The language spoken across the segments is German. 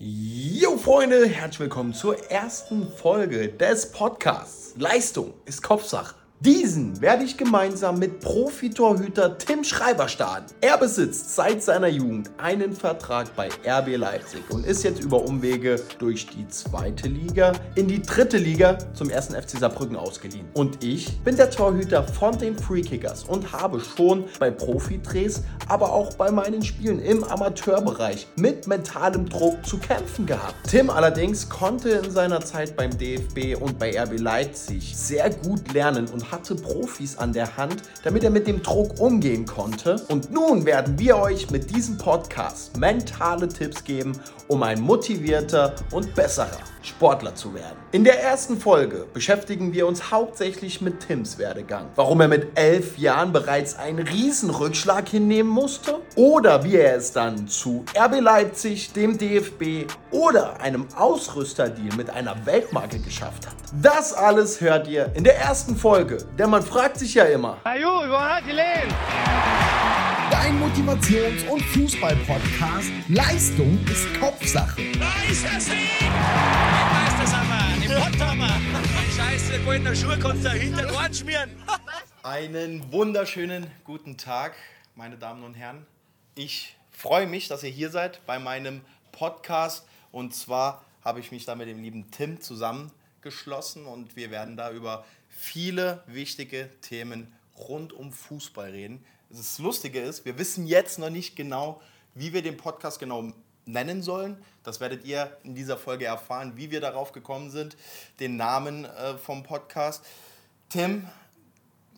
Jo Freunde, herzlich willkommen zur ersten Folge des Podcasts. Leistung ist Kopfsache. Diesen werde ich gemeinsam mit Profitorhüter Tim Schreiber starten. Er besitzt seit seiner Jugend einen Vertrag bei RB Leipzig und ist jetzt über Umwege durch die zweite Liga in die dritte Liga zum ersten FC Saarbrücken ausgeliehen. Und ich bin der Torhüter von den Freekickers und habe schon bei Profidrehs, aber auch bei meinen Spielen im Amateurbereich mit mentalem Druck zu kämpfen gehabt. Tim allerdings konnte in seiner Zeit beim DFB und bei RB Leipzig sehr gut lernen und hatte Profis an der Hand, damit er mit dem Druck umgehen konnte. Und nun werden wir euch mit diesem Podcast mentale Tipps geben, um ein motivierter und besserer Sportler zu werden. In der ersten Folge beschäftigen wir uns hauptsächlich mit Tims Werdegang. Warum er mit elf Jahren bereits einen Riesenrückschlag hinnehmen musste oder wie er es dann zu RB Leipzig, dem DFB oder einem Ausrüsterdeal mit einer Weltmarke geschafft hat. Das alles hört ihr in der ersten Folge, denn man fragt sich ja immer. Dein Motivations- und Fußball-Podcast. Leistung ist Kopfsache. Da ist der Sieg! Den Meistersammer, den Potthammer. Scheiße, goldene Schuhe kannst du hinter den Ohren schmieren. Einen wunderschönen guten Tag, meine Damen und Herren. Ich freue mich, dass ihr hier seid bei meinem Podcast. Und zwar habe ich mich da mit dem lieben Tim zusammengeschlossen und wir werden da über viele wichtige Themen rund um Fußball reden. Das Lustige ist, wir wissen jetzt noch nicht genau, wie wir den Podcast genau nennen sollen. Das werdet ihr in dieser Folge erfahren, wie wir darauf gekommen sind, den Namen äh, vom Podcast. Tim,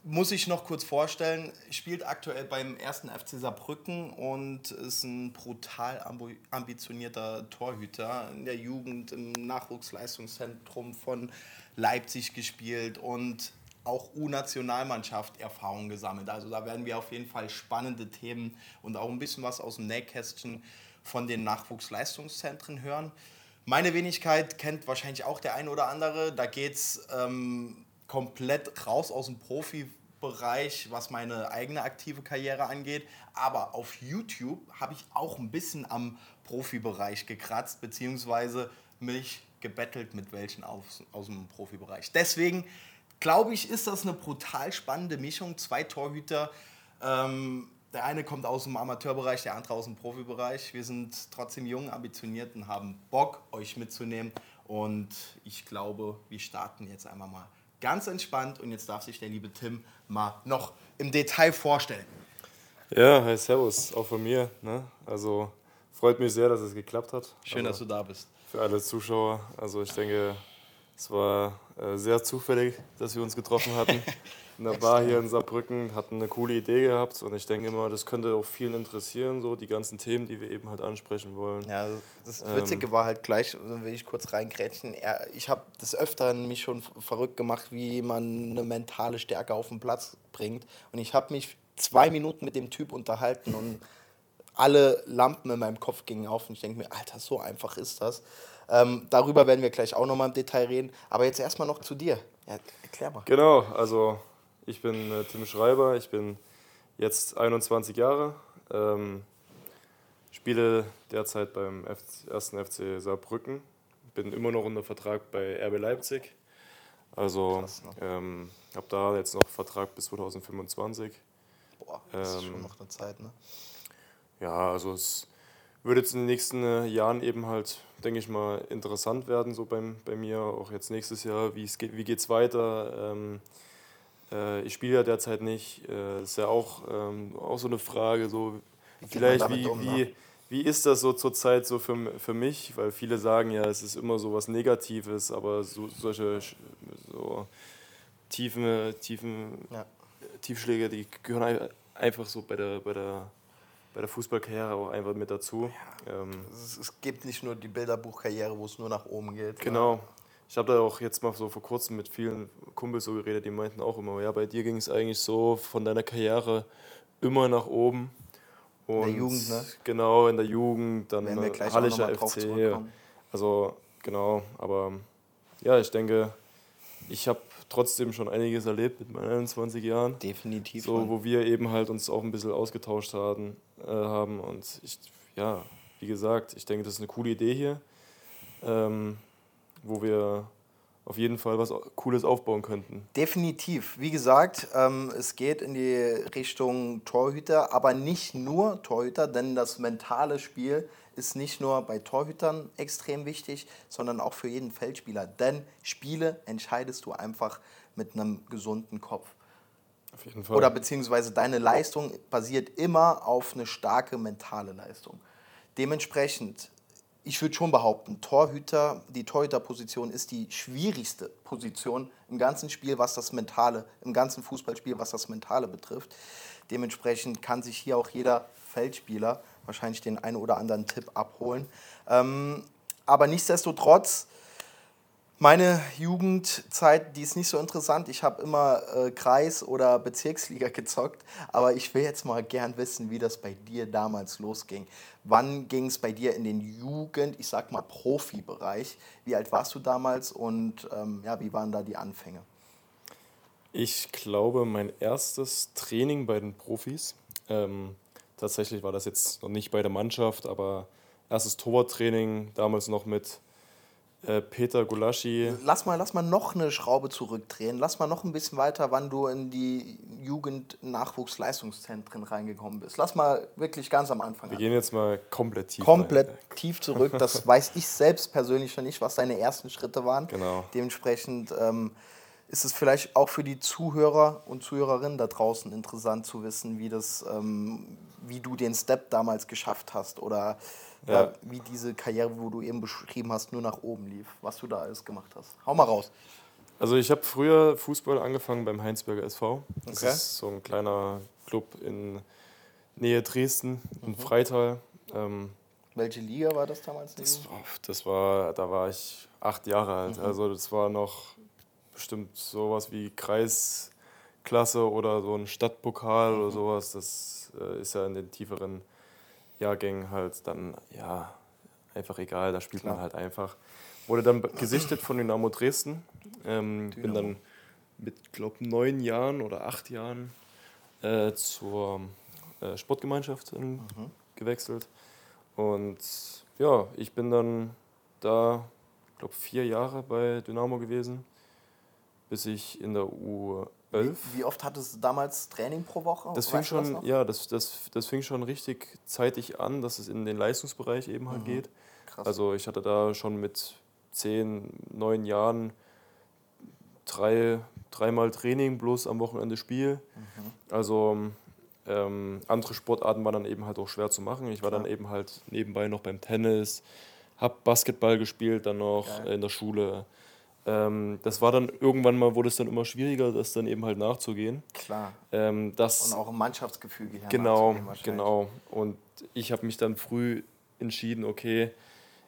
muss ich noch kurz vorstellen, spielt aktuell beim ersten FC Saarbrücken und ist ein brutal ambi- ambitionierter Torhüter. In der Jugend im Nachwuchsleistungszentrum von Leipzig gespielt und auch U-Nationalmannschaft Erfahrung gesammelt. Also da werden wir auf jeden Fall spannende Themen und auch ein bisschen was aus dem Nähkästchen von den Nachwuchsleistungszentren hören. Meine Wenigkeit kennt wahrscheinlich auch der eine oder andere. Da geht es ähm, komplett raus aus dem Profibereich, was meine eigene aktive Karriere angeht. Aber auf YouTube habe ich auch ein bisschen am Profibereich gekratzt, beziehungsweise mich gebettelt mit welchen aus, aus dem Profibereich. Deswegen glaube ich, ist das eine brutal spannende Mischung. Zwei Torhüter. Ähm, der eine kommt aus dem Amateurbereich, der andere aus dem Profibereich. Wir sind trotzdem jung, ambitioniert und haben Bock, euch mitzunehmen. Und ich glaube, wir starten jetzt einmal mal ganz entspannt. Und jetzt darf sich der liebe Tim mal noch im Detail vorstellen. Ja, hi, servus, auch von mir. Ne? Also freut mich sehr, dass es geklappt hat. Schön, also, dass du da bist. Für alle Zuschauer. Also ich denke, es war äh, sehr zufällig, dass wir uns getroffen hatten. In der Bar hier in Saarbrücken, hatten eine coole Idee gehabt und ich denke immer, das könnte auch vielen interessieren, so die ganzen Themen, die wir eben halt ansprechen wollen. Ja, das Witzige war halt gleich, will ich kurz reingrätschen. Ich habe des Öfteren mich schon verrückt gemacht, wie man eine mentale Stärke auf den Platz bringt. Und ich habe mich zwei Minuten mit dem Typ unterhalten und alle Lampen in meinem Kopf gingen auf und ich denke mir, Alter, so einfach ist das. Ähm, darüber werden wir gleich auch nochmal im Detail reden. Aber jetzt erstmal noch zu dir. Ja, erklär mal. Genau, also ich bin äh, Tim Schreiber, ich bin jetzt 21 Jahre, ähm, spiele derzeit beim 1. FC Saarbrücken, bin immer noch unter Vertrag bei RB Leipzig. Also ne? ähm, habe da jetzt noch Vertrag bis 2025. Boah, das ist Ähm, schon noch eine Zeit, ne? Ja, also es wird jetzt in den nächsten äh, Jahren eben halt, denke ich mal, interessant werden, so beim, bei mir, auch jetzt nächstes Jahr, wie es geht, wie geht's weiter. Ähm, äh, ich spiele ja derzeit nicht, äh, ist ja auch, ähm, auch so eine Frage, so vielleicht damit wie, um, ne? wie, wie ist das so zurzeit so für, für mich, weil viele sagen ja, es ist immer so was Negatives, aber so, solche so tiefen, tiefen Ja. Tiefschläge, die gehören ein- einfach so bei der, bei der, bei der Fußballkarriere auch einfach mit dazu. Ähm, Es, gibt nicht nur die Bilderbuchkarriere, wo es nur nach oben geht. genau. Ich habe da auch jetzt mal so vor kurzem mit vielen Kumpels so geredet, die meinten auch immer, ja, bei dir ging es eigentlich so von deiner Karriere immer nach oben. Und der Jugend, ne? Genau, in der Jugend, dann Werden wir gleich auch Hallischer FC. Also, genau, aber ja, ich denke, ich habe trotzdem schon einiges erlebt mit meinen 21 Jahren. Definitiv. So, wo wir eben halt uns auch ein bisschen ausgetauscht haben, äh, haben und ich, ja, wie gesagt, ich denke, das ist eine coole Idee hier, ähm, wo wir auf jeden Fall was Cooles aufbauen könnten. Definitiv. Wie gesagt, ähm, es geht in die Richtung Torhüter, aber nicht nur Torhüter, denn das mentale Spiel ist nicht nur bei Torhütern extrem wichtig, sondern auch für jeden Feldspieler. Denn Spiele entscheidest du einfach mit einem gesunden Kopf. Auf jeden Fall. Oder beziehungsweise deine Leistung basiert immer auf eine starke mentale Leistung. Dementsprechend, ich würde schon behaupten, Torhüter, die Torhüterposition ist die schwierigste Position im ganzen Spiel, was das Mentale, im ganzen Fußballspiel, was das Mentale betrifft. Dementsprechend kann sich hier auch jeder Feldspieler wahrscheinlich den einen oder anderen Tipp abholen. Ähm, aber nichtsdestotrotz, meine Jugendzeit, die ist nicht so interessant. Ich habe immer äh, Kreis- oder Bezirksliga gezockt, aber ich will jetzt mal gern wissen, wie das bei dir damals losging. Wann ging es bei dir in den Jugend, ich sag mal Profibereich? Wie alt warst du damals und ähm, ja, wie waren da die Anfänge? Ich glaube, mein erstes Training bei den Profis, ähm, tatsächlich war das jetzt noch nicht bei der Mannschaft, aber erstes Torwarttraining, damals noch mit Peter Gulaschi. Lass mal, lass mal noch eine Schraube zurückdrehen. Lass mal noch ein bisschen weiter, wann du in die Jugend-Nachwuchsleistungszentren reingekommen bist. Lass mal wirklich ganz am Anfang Wir an. gehen jetzt mal komplett tief. Komplett rein. tief zurück. Das weiß ich selbst persönlich schon nicht, was deine ersten Schritte waren. Genau. Dementsprechend ähm, ist es vielleicht auch für die Zuhörer und Zuhörerinnen da draußen interessant zu wissen, wie, das, ähm, wie du den Step damals geschafft hast oder ja. Wie diese Karriere, wo du eben beschrieben hast, nur nach oben lief, was du da alles gemacht hast. Hau mal raus. Also ich habe früher Fußball angefangen beim Heinsberger SV. Das Okay. ist so ein kleiner Club in Nähe Dresden, in Mhm. Freital. Ähm, Welche Liga war das damals? das, das war, da war ich acht Jahre alt. Mhm. Also das war noch bestimmt sowas wie Kreisklasse oder so ein Stadtpokal Mhm. oder sowas. Das äh, ist ja in den tieferen Jahrgängen halt dann ja einfach egal. Da spielt man Klar. halt einfach. Wurde dann gesichtet von Dynamo Dresden. Ähm, bin Dynamo. dann mit, glaube neun Jahren oder acht Jahren äh, zur äh, Sportgemeinschaft Mhm. gewechselt. Und ja, ich bin dann da, glaube vier Jahre bei Dynamo gewesen, bis ich in der U11. Wie, wie oft hattest du damals Training pro Woche? Das fing Weißt du das schon, noch? ja, das, das, das fing schon richtig zeitig an, dass es in den Leistungsbereich eben halt geht. Krass. Also ich hatte da schon mit zehn, neun Jahren drei, dreimal Training, bloß am Wochenende Spiel. Mhm. Also ähm, andere Sportarten waren dann eben halt auch schwer zu machen. Ich war Klar. dann eben halt nebenbei noch beim Tennis, hab Basketball gespielt dann noch Geil. in der Schule. Ähm, das war dann irgendwann mal, wurde es dann immer schwieriger, das dann eben halt nachzugehen. Klar. Ähm, das, Und auch im Mannschaftsgefüge her. Genau, genau. Und ich habe mich dann früh entschieden, okay,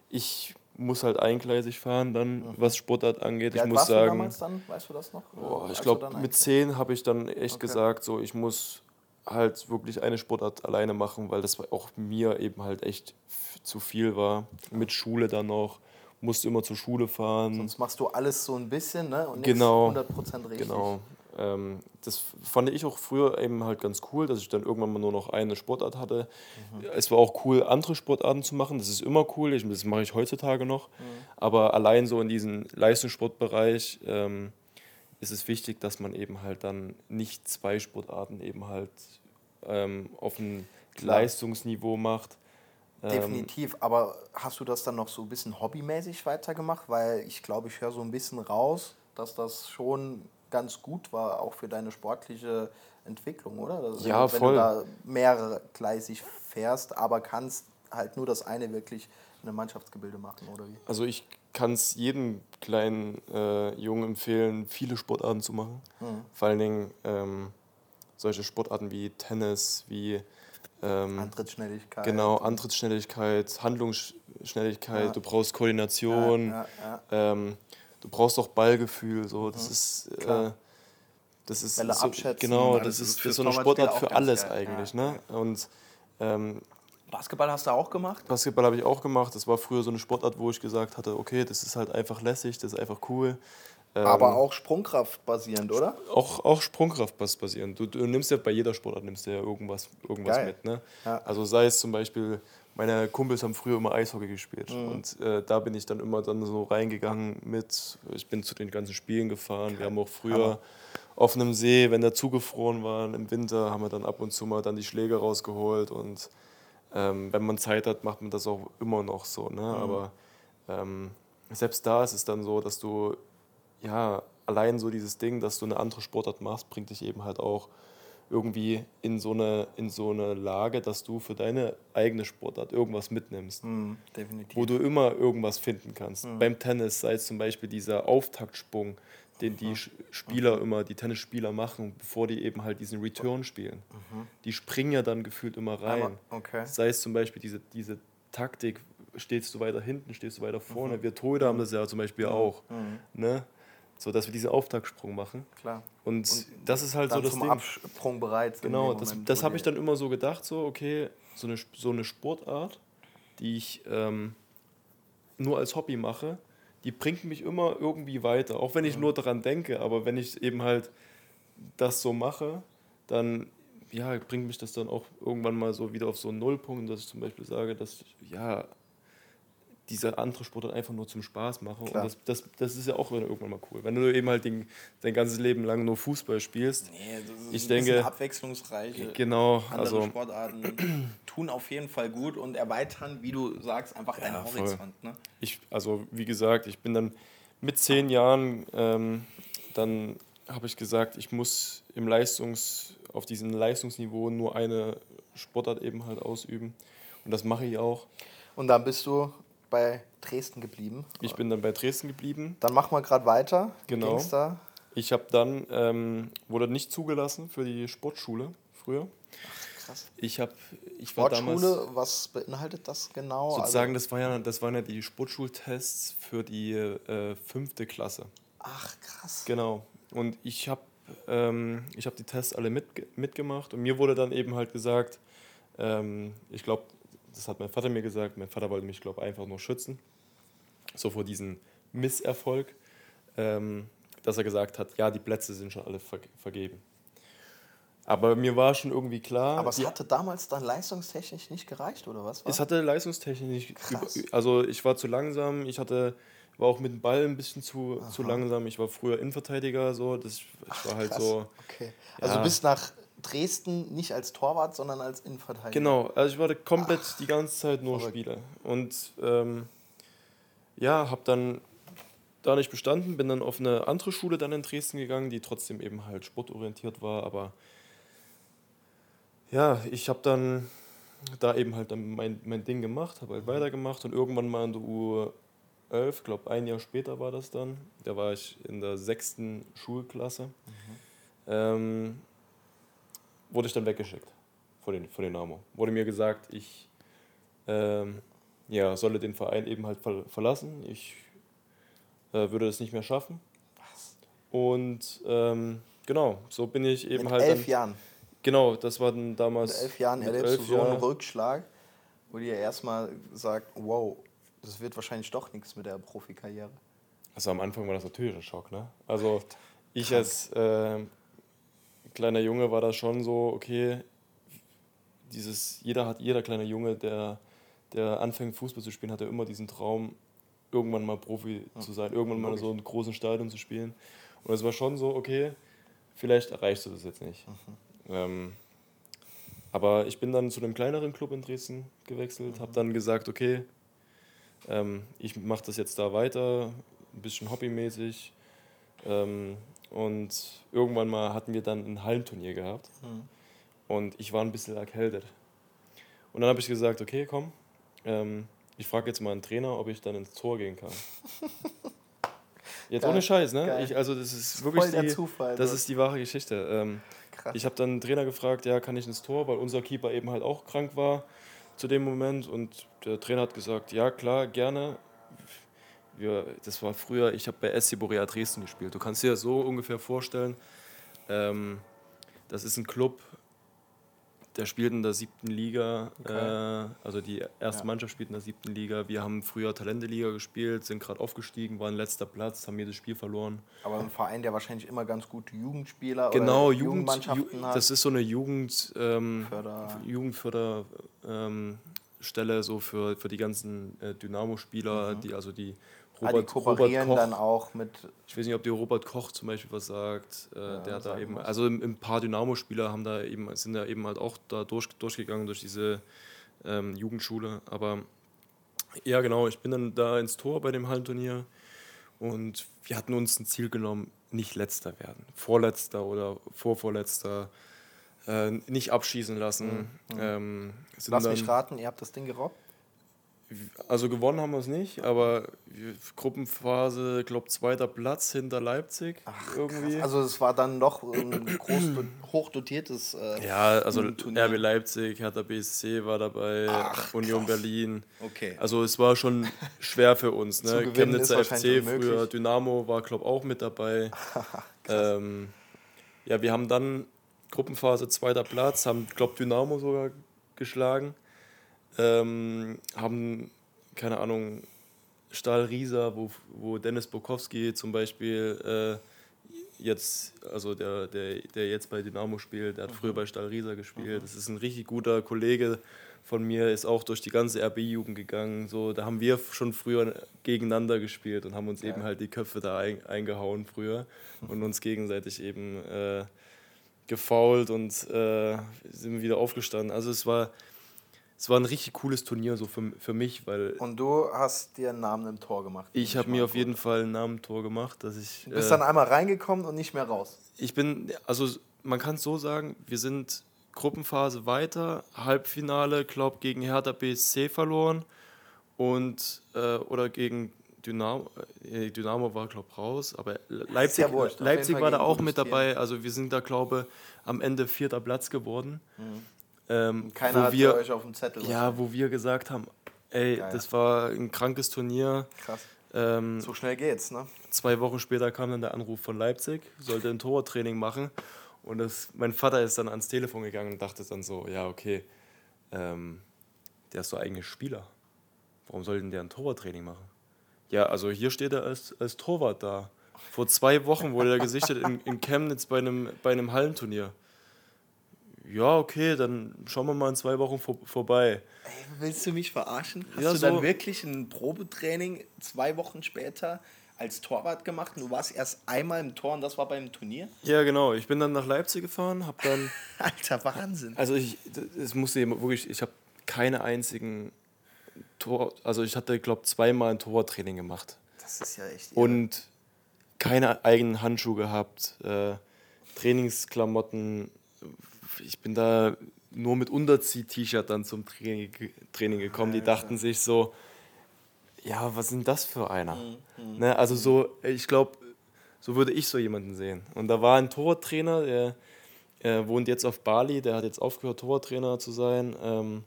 ich muss halt eingleisig fahren dann, was Sportart angeht. Wie ich alt muss warst du sagen, damals dann? Weißt du das noch? boah, ich du glaube mit zehn habe ich dann echt Okay. gesagt, so ich muss halt wirklich eine Sportart alleine machen, weil das auch mir eben halt echt zu viel war. Mit Schule dann noch, musste immer zur Schule fahren. Sonst machst du alles so ein bisschen, ne? Und Genau. 100% richtig. Genau. Ähm, das fand ich auch früher eben halt ganz cool, dass ich dann irgendwann mal nur noch eine Sportart hatte. Mhm. Es war auch cool, andere Sportarten zu machen. Das ist immer cool. Ich, das mache ich heutzutage noch. Mhm. Aber allein so in diesem Leistungssportbereich ähm, ist es wichtig, dass man eben halt dann nicht zwei Sportarten eben halt ähm, auf ein Klar. Leistungsniveau macht. Ähm, Definitiv, aber hast du das dann noch so ein bisschen hobbymäßig weitergemacht? Weil ich glaube, ich höre so ein bisschen raus, dass das schon ganz gut war, auch für deine sportliche Entwicklung, oder? Also Ja, wenn voll. du da mehrgleisig fährst, aber kannst halt nur das eine wirklich in einem Mannschaftsgebilde machen, oder wie? Also ich kann es jedem kleinen äh, Jungen empfehlen, viele Sportarten zu machen. Mhm. Vor allen Dingen ähm, solche Sportarten wie Tennis, wie ähm, Antrittsschnelligkeit. genau Antrittsschnelligkeit, Handlungsschnelligkeit. Ja. Du brauchst Koordination. Ja, ja, Ähm, du brauchst auch Ballgefühl. So, das ist Mhm. Klar. äh, das ist Bälle so, abschätzen genau, das ist, ist so eine Sportart für alles geil. eigentlich. Ja, Ne? Und ähm, Basketball hast du auch gemacht? Basketball habe ich auch gemacht. Das war früher so eine Sportart, wo ich gesagt hatte, okay, das ist halt einfach lässig, das ist einfach cool. Ähm, Aber auch Sprungkraft basierend, oder? auch, auch Sprungkraft basierend. Du, du nimmst ja bei jeder Sportart nimmst du ja irgendwas, irgendwas Geil. mit. Ne? Ja. Also sei es zum Beispiel meine Kumpels haben früher immer Eishockey gespielt. Mhm. Und äh, da bin ich dann immer dann so reingegangen mit. Ich bin zu den ganzen Spielen gefahren. Wir haben auch früher auf einem See, wenn der zugefroren war im Winter, haben wir dann ab und zu mal dann die Schläger rausgeholt. Und ähm, wenn man Zeit hat, macht man das auch immer noch so. Ne? Aber ähm, selbst da ist es dann so, dass du, ja, allein so dieses Ding, dass du eine andere Sportart machst, bringt dich eben halt auch irgendwie in so eine, in so eine Lage, dass du für deine eigene Sportart irgendwas mitnimmst, Mhm, definitiv. wo du immer irgendwas finden kannst. Beim Tennis sei es zum Beispiel dieser Auftaktsprung, den die Sch- Spieler immer, die Tennisspieler machen, bevor die eben halt diesen Return spielen. Die springen ja dann gefühlt immer rein. Okay. Sei es zum Beispiel diese, diese Taktik, stehst du weiter hinten, stehst du weiter vorne. Wir Torhüter haben das ja zum Beispiel auch. Ne? So, dass wir diesen Auftaktsprung machen. Klar. Und, das ist halt so das zum Ding. Absprung bereit. Genau, das, Moment, das habe ich dann immer so gedacht, so, okay, so eine, so eine Sportart, die ich ähm, nur als Hobby mache, die bringt mich immer irgendwie weiter. Auch wenn ich nur daran denke, aber wenn ich eben halt das so mache, dann ja, bringt mich das dann auch irgendwann mal so wieder auf so einen Nullpunkt, dass ich zum Beispiel sage, dass ich, ja, diese andere Sportart einfach nur zum Spaß mache. Klar. Und das, das, das ist ja auch irgendwann mal cool. Wenn du eben halt den, dein ganzes Leben lang nur Fußball spielst, Nee, das ist Ich ein denke- bisschen abwechslungsreiche. genau, Andere also Sportarten tun auf jeden Fall gut und erweitern, wie du sagst, einfach deinen Ja, voll. Horizont. Ne? ich, also wie gesagt, ich bin dann mit zehn Jahren, ähm, dann habe ich gesagt, ich muss im Leistungs, auf diesem Leistungsniveau nur eine Sportart eben halt ausüben. Und das mache ich auch. Und dann bist du bei Dresden geblieben. Ich bin dann bei Dresden geblieben. Dann machen wir gerade weiter. Genau. ging's da? Ich habe dann, ähm, wurde nicht zugelassen für die Sportschule früher. Krass. Ich habe, ich war damals Sportschule, was beinhaltet das genau? sozusagen, Also, das, war ja, das waren ja die Sportschultests für die äh, fünfte Klasse. ach, krass. Genau. Und ich habe ähm, ich hab die Tests alle mitge mitgemacht und mir wurde dann eben halt gesagt, ähm, ich glaube, das hat mein Vater mir gesagt, mein Vater wollte mich, glaube einfach nur schützen, so vor diesem Misserfolg, ähm, dass er gesagt hat, ja, die Plätze sind schon alle ver vergeben. Aber mir war schon irgendwie klar, Aber es hatte damals dann leistungstechnisch nicht gereicht, oder was? es hatte leistungstechnisch nicht. Krass. Also ich war zu langsam, ich hatte, war auch mit dem Ball ein bisschen zu, zu langsam. Ich war früher Innenverteidiger, so. Das, ich war halt Krass. so. Okay. Also Ja. bist nach Dresden nicht als Torwart, sondern als Innenverteidiger. Genau, also ich war da komplett die ganze Zeit nur verrückt. Spieler. Und ähm, ja, habe dann da nicht bestanden, bin dann auf eine andere Schule dann in Dresden gegangen, die trotzdem eben halt sportorientiert war, aber ja, ich habe dann da eben halt dann mein, mein Ding gemacht, habe halt weitergemacht und irgendwann mal in der U11, glaube ein Jahr später war das dann, da war ich in der sechsten Schulklasse, ähm, wurde ich dann weggeschickt von den, von den Dynamo. Wurde mir gesagt, ich ähm, ja, solle den Verein eben halt ver verlassen. Ich äh, würde das nicht mehr schaffen. Und ähm, genau, so bin ich eben Mit halt elf dann, Jahren. Genau, das war dann damals. Mit elf Jahren mit erlebst du elf so einen. Rückschlag, wo dir erstmal sagt, wow, das wird wahrscheinlich doch nichts mit der Profikarriere. Also am Anfang war das natürlich ein Schock, ne? Also ich als äh, kleiner Junge war das schon so, okay, dieses, jeder hat, jeder kleine Junge, der, der anfängt Fußball zu spielen, hat ja immer diesen Traum, irgendwann mal Profi zu sein, irgendwann mal in so einem großen Stadion zu spielen. Und es war schon so, okay, vielleicht erreichst du das jetzt nicht. Ähm, aber ich bin dann zu einem kleineren Club in Dresden gewechselt, habe dann gesagt, okay, ähm, ich mache das jetzt da weiter, ein bisschen hobbymäßig. Ähm, und irgendwann mal hatten wir dann ein Hallenturnier gehabt. Und ich war ein bisschen erkältet. Und dann habe ich gesagt, okay, komm, ähm, ich frage jetzt mal einen Trainer, ob ich dann ins Tor gehen kann. Jetzt Geil. ohne Scheiß, ne? Ich, also das ist wirklich voll der die, Zufall, das so. ist die wahre Geschichte. Ähm, ich habe dann einen Trainer gefragt, ja, kann ich ins Tor, weil unser Keeper eben halt auch krank war zu dem Moment. Und der Trainer hat gesagt, ja, klar, gerne. Wir, das war früher, ich habe bei SC Borea Dresden gespielt. Du kannst dir das so ungefähr vorstellen. Ähm, das ist ein Club, der spielt in der siebten Liga. Äh, also die erste Mannschaft spielt in der siebten Liga. Wir haben früher Talente-Liga gespielt, sind gerade aufgestiegen, waren letzter Platz, haben jedes Spiel verloren. Aber ein Verein, der wahrscheinlich immer ganz gute Jugendspieler Genau, oder Jugend, Jugendmannschaften Ju hat. das ist so eine Jugend, ähm, Förder- Jugendförder, ähm, so für, für die ganzen äh, Dynamo-Spieler, die also die Mhm. Ah, die kooperieren dann auch mit. ich weiß nicht, ob dir Robert Koch zum Beispiel was sagt. Äh, der hat da eben, was. also ein, ein paar Dynamo-Spieler haben da eben, sind da eben halt auch da durch, durchgegangen durch diese ähm, Jugendschule. Aber ja, genau, ich bin dann da ins Tor bei dem Hallenturnier und wir hatten uns ein Ziel genommen, nicht letzter werden. Vorletzter oder vorvorletzter. Äh, nicht abschießen lassen. Ähm, sind Lass dann- mich raten, ihr habt das Ding gerobbt? Also gewonnen haben wir es nicht, aber Gruppenphase, glaube zweiter Platz hinter Leipzig irgendwie. Also es war dann doch ein groß hochdotiertes. Äh, ja, also Turnier. RB Leipzig, Hertha BSC war dabei, Union Berlin. Okay. Also es war schon schwer für uns. Ne? Chemnitzer FC früher. Dynamo war glaube auch mit dabei. ähm, ja, wir haben dann Gruppenphase zweiter Platz, haben glaube Dynamo sogar geschlagen. Ähm, haben, keine Ahnung, Stahl Riesa, wo, wo Dennis Bokowski zum Beispiel äh, jetzt, also der, der, der jetzt bei Dynamo spielt, der hat früher bei Stahl Riesa gespielt. Das ist ein richtig guter Kollege von mir, ist auch durch die ganze RB-Jugend gegangen. So, da haben wir schon früher gegeneinander gespielt und haben uns eben halt die Köpfe da ein, eingehauen früher und uns gegenseitig eben äh, gefault und äh, sind wieder aufgestanden. Also es war, es war ein richtig cooles Turnier so für, für mich, weil Und du hast dir einen Namen im Tor gemacht. ich habe mir auf jeden Fall ein Namentor gemacht, dass ich. Du bist äh, dann einmal reingekommen und nicht mehr raus. ich bin, also man kann es so sagen, wir sind Gruppenphase weiter, Halbfinale, glaube gegen Hertha BSC verloren und äh, oder gegen Dynamo, äh, Dynamo war glaube ich raus, aber Leipzig, ja Leipzig war da auch mit dabei, also wir sind da glaube am Ende vierter Platz geworden. Ähm. Keiner hat wir, euch auf dem Zettel. ja, wo wir gesagt haben, ey, Geil. das war ein krankes Turnier. Krass. Ähm, So schnell geht's, ne? Zwei Wochen später kam dann der Anruf von Leipzig, sollte ein Torwarttraining machen. Und das, mein Vater ist dann ans Telefon gegangen und dachte dann so, ja, okay, ähm, der ist doch eigentlich Spieler. Warum soll denn der ein Torwarttraining machen? Ja, also hier steht er als, als Torwart da. Vor zwei Wochen wurde er gesichtet in, in Chemnitz bei einem, bei einem Hallenturnier. Ja, okay, dann schauen wir mal in zwei Wochen vor, vorbei. Ey, willst du mich verarschen? Hast Ja, du dann so- wirklich ein Probetraining zwei Wochen später als Torwart gemacht und du warst erst einmal im Tor und das war beim Turnier? Ja, genau. Ich bin dann nach Leipzig gefahren, habe dann Alter, Wahnsinn. Also ich, es musste wirklich, ich habe keine einzigen Tor, also ich hatte, glaube zweimal ein Tortraining gemacht Das ist ja echt. und keine eigenen Handschuhe gehabt, äh, Trainingsklamotten. Ich bin da nur mit Unterzieh-T-Shirt dann zum Training, Training gekommen. Die dachten sich so, ja, was denn das für einer? Ne, also so, ich glaube, so würde ich so jemanden sehen. Und da war ein Tortrainer, der äh, wohnt jetzt auf Bali, der hat jetzt aufgehört, Tortrainer zu sein. Ähm,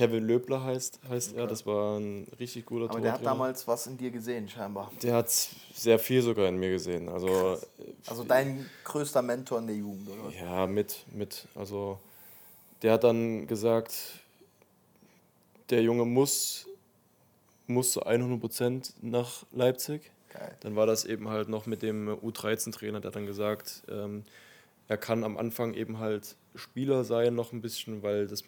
Kevin Löbler heißt, heißt er, das war ein richtig guter Aber der hat damals was in dir gesehen, scheinbar. Der hat sehr viel sogar in mir gesehen. Also Also dein größter Mentor in der Jugend, oder? ja, mit, mit. Also der hat dann gesagt, der Junge muss, muss zu 100% nach Leipzig. Geil. Dann war das eben halt noch mit dem U13-Trainer, der hat dann gesagt, ähm, er kann am Anfang eben halt Spieler sein noch ein bisschen, weil das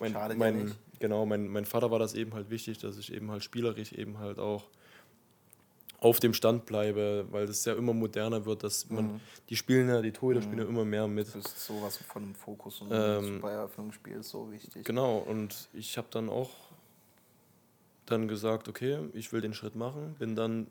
mein, Schadet ja mein, genau, mein, mein Vater war das eben halt wichtig, dass ich eben halt spielerisch eben halt auch auf dem Stand bleibe, weil das ja immer moderner wird, dass man, Mhm. die spielen ja, die Torhüter spielen ja immer mehr mit. Das ist sowas von einem Fokus und Ähm, bei Eröffnungsspiel ist so wichtig. Genau, und ich habe dann auch dann gesagt, okay, ich will den Schritt machen, bin dann,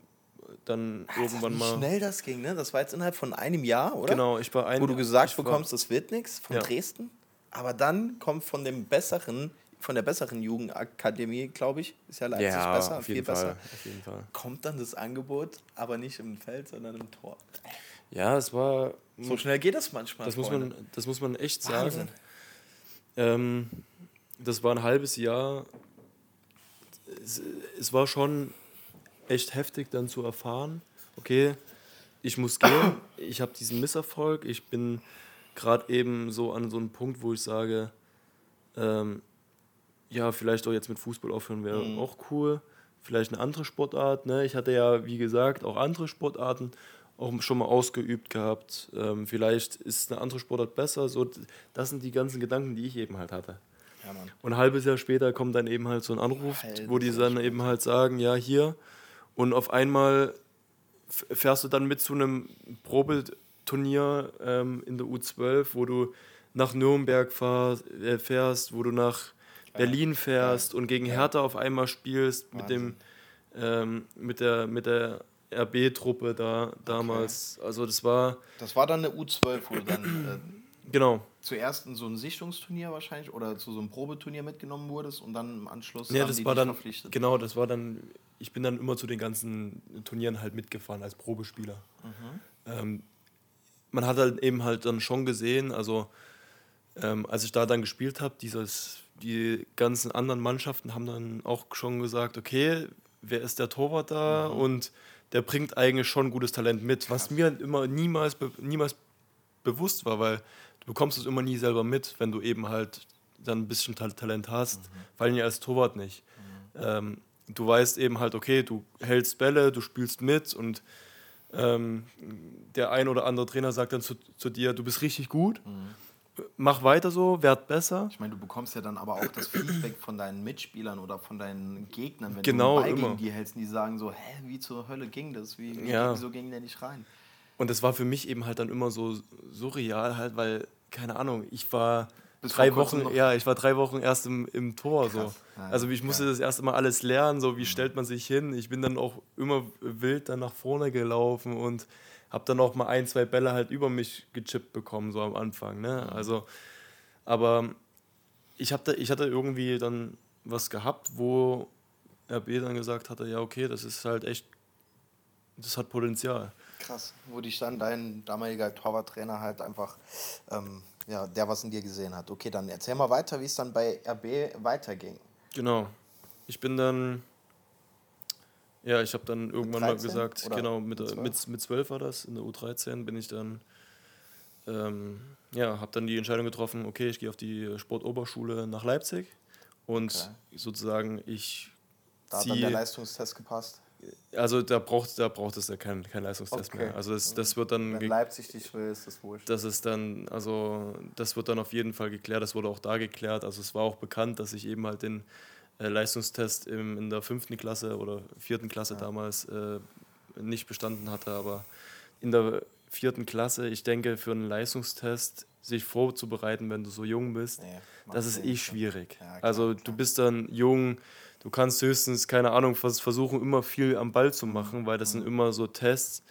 dann irgendwann Wie mal... schnell das ging, ne? Das war jetzt innerhalb von einem Jahr, oder? Genau, ich war ein Wo du gesagt bekommst, das wird nichts von Ja. Dresden. Aber dann kommt von dem besseren, von der besseren Jugendakademie, glaube ich, ist ja Leipzig ja, besser, viel besser. Fall, auf jeden Fall. Kommt dann das Angebot, aber nicht im Feld, sondern im Tor. Ja, es war. So schnell geht das manchmal. das muss man, das muss man echt Wahnsinn. sagen. Ähm, das war ein halbes Jahr. Es, es war schon echt heftig dann zu erfahren, okay, ich muss gehen, ich habe diesen Misserfolg, ich bin gerade eben so an so einem Punkt, wo ich sage, ähm, ja, vielleicht auch jetzt mit Fußball aufhören wäre auch cool. Vielleicht eine andere Sportart. Ne? Ich hatte ja, wie gesagt, auch andere Sportarten auch schon mal ausgeübt gehabt. Ähm, vielleicht ist eine andere Sportart besser. So, das sind die ganzen Gedanken, die ich eben halt hatte. Ja. Und ein halbes Jahr später kommt dann eben halt so ein Anruf, Alter, wo die dann eben halt sagen, ja, hier. Und auf einmal fährst du dann mit zu einem Probeturnier ähm, in der U12, wo du nach Nürnberg fahr, äh, fährst, wo du nach Berlin fährst und gegen Hertha auf einmal spielst mit dem ähm, mit der mit der RB-Truppe da damals. Also das war Das war dann eine U12, wo du dann äh, genau. zuerst in so ein Sichtungsturnier wahrscheinlich oder zu so einem Probeturnier mitgenommen wurdest und dann im Anschluss Ja, das die war dann verpflichtet. genau, das war dann. Ich bin dann immer zu den ganzen Turnieren halt mitgefahren als Probespieler. Ähm, man hat halt eben halt dann schon gesehen, also ähm, als ich da dann gespielt habe, dieses, die ganzen anderen Mannschaften haben dann auch schon gesagt, okay, wer ist der Torwart da? Und der bringt eigentlich schon gutes Talent mit, was mir immer niemals, niemals bewusst war, weil du bekommst es immer nie selber mit, wenn du eben halt dann ein bisschen Ta- Talent hast, vor allem als Torwart nicht. Ähm, du weißt eben halt, okay, du hältst Bälle, du spielst mit und ähm, der ein oder andere Trainer sagt dann zu, zu dir, du bist richtig gut, mach weiter so, werd besser. Ich meine, du bekommst ja dann aber auch das Feedback von deinen Mitspielern oder von deinen Gegnern, wenn Genau, du einen Ball immer. gegen die hältst und die sagen so, hä, wie zur Hölle ging das? Wie, wie, Ja. Wieso ging der nicht rein? Und das war für mich eben halt dann immer so surreal, halt, weil, keine Ahnung, ich war drei Wochen, noch- ja, ich war drei Wochen erst im, im Tor. So. Krass. Ja, Also ich musste geil. das erste Mal alles lernen, so wie stellt man sich hin. Ich bin dann auch immer wild dann nach vorne gelaufen und habe dann auch mal ein, zwei Bälle halt über mich gechippt bekommen, so am Anfang. Ne? Also, aber ich, hab da, ich hatte irgendwie dann was gehabt, wo RB dann gesagt hatte, ja okay, das ist halt echt, das hat Potenzial. Krass, wo dich dann dein damaliger Torwarttrainer halt einfach, ähm, ja, der was in dir gesehen hat. Okay, dann erzähl mal weiter, wie es dann bei RB weiterging. Genau. Ich bin dann, ja, ich habe dann irgendwann mal 13 gesagt, oder genau, mit, mit der- 12? mit, mit 12 war das, in der U13 bin ich dann, ähm, ja, habe dann die Entscheidung getroffen, okay, ich gehe auf die Sportoberschule nach Leipzig und sozusagen ich Da hat dann der Leistungstest gepasst. Also da braucht, da braucht es ja keinen kein Leistungstest Okay. mehr. Also das, das wird dann Wenn Leipzig dich will, ist das wurscht. das ist dann, also das wird dann auf jeden Fall geklärt, das wurde auch da geklärt. Also es war auch bekannt, dass ich eben halt den äh, Leistungstest im, in der fünften Klasse oder vierten Klasse damals äh, nicht bestanden hatte, aber in der vierten Klasse, ich denke, für einen Leistungstest sich vorzubereiten, wenn du so jung bist, Nee, das ist eh schwierig. Ja, klar, also du bist dann jung, du kannst höchstens, keine Ahnung, vers versuchen, immer viel am Ball zu machen, weil das Mhm. sind immer so Tests.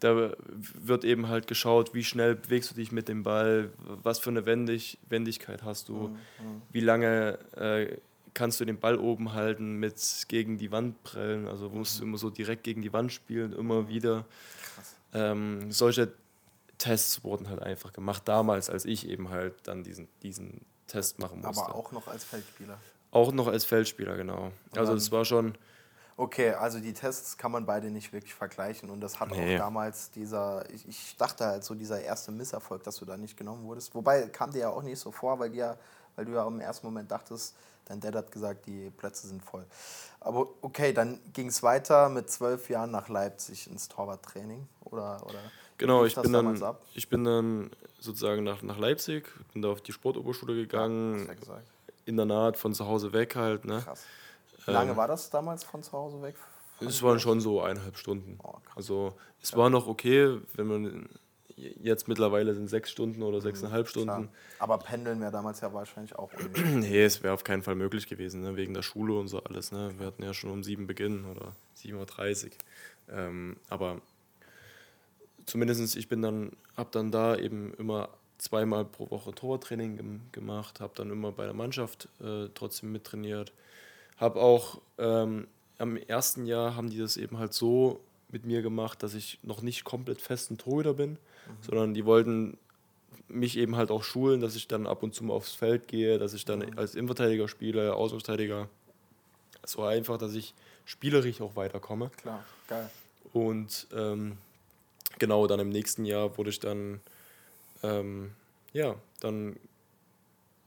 Da wird eben halt geschaut, wie schnell bewegst du dich mit dem Ball, was für eine Wendig Wendigkeit hast du, Mhm, wie lange äh, kannst du den Ball oben halten mit gegen die Wand prellen, also musst Mhm. du immer so direkt gegen die Wand spielen, immer wieder. Ähm, solche Tests wurden halt einfach gemacht, damals, als ich eben halt dann diesen, diesen Test machen musste. Aber auch noch als Feldspieler. Auch noch als Feldspieler, genau. Also es war schon, Okay, also die Tests kann man beide nicht wirklich vergleichen und das hat Nee. auch damals dieser, ich, ich dachte halt so dieser erste Misserfolg, dass du da nicht genommen wurdest. Wobei kam dir ja auch nicht so vor, weil, dir, weil du ja im ersten Moment dachtest, dein Dad hat gesagt, die Plätze sind voll. Aber okay, dann ging es weiter mit zwölf Jahren nach Leipzig ins Torwarttraining oder, oder genau, ich bin, damals dann, ab? ich bin dann sozusagen nach, nach Leipzig, bin da auf die Sportoberschule gegangen, Hast ja gesagt. Internat von zu Hause weg halt. Ne? Krass. Wie lange war das damals von zu Hause weg? Es waren schon so eineinhalb Stunden. Oh. Also es war noch okay, wenn man jetzt mittlerweile sind sechs Stunden oder sechseinhalb Klar. Stunden. Aber Pendeln wäre damals ja wahrscheinlich auch unnötig. Nee, es wäre auf keinen Fall möglich gewesen, ne? wegen der Schule und so alles. Ne? Wir hatten ja schon um sieben Beginn oder 7.30 Uhr. Ähm, aber zumindest ich bin dann, habe dann da eben immer zweimal pro Woche Torwarttraining gem gemacht, habe dann immer bei der Mannschaft äh, trotzdem mittrainiert. Habe auch ähm, am ersten Jahr haben die das eben halt so mit mir gemacht, dass ich noch nicht komplett festen Torhüter bin, sondern die wollten mich eben halt auch schulen, dass ich dann ab und zu mal aufs Feld gehe, dass ich dann als Innenverteidiger spiele, Außenverteidiger. Es war einfach, dass ich spielerisch auch weiterkomme. Klar, geil. Und ähm, genau, dann im nächsten Jahr wurde ich dann, ähm, ja, dann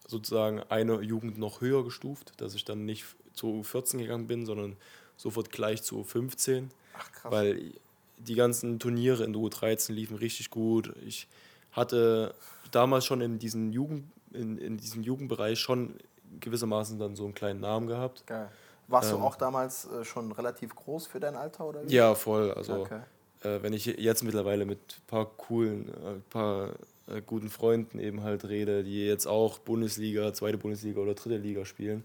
sozusagen eine Jugend noch höher gestuft, dass ich dann nicht zu U14 gegangen bin, sondern sofort gleich zu U15. Ach krass. Weil die ganzen Turniere in der U13 liefen richtig gut. Ich hatte damals schon in diesem, Jugend, in, in diesem Jugendbereich schon gewissermaßen dann so einen kleinen Namen gehabt. Geil. Warst du auch damals äh, schon relativ groß für dein Alter oder wie? Ähm. Ja, voll. Also Okay. äh, wenn ich jetzt mittlerweile mit ein paar coolen, äh, paar äh, guten Freunden eben halt rede, die jetzt auch Bundesliga, zweite Bundesliga oder dritte Liga spielen,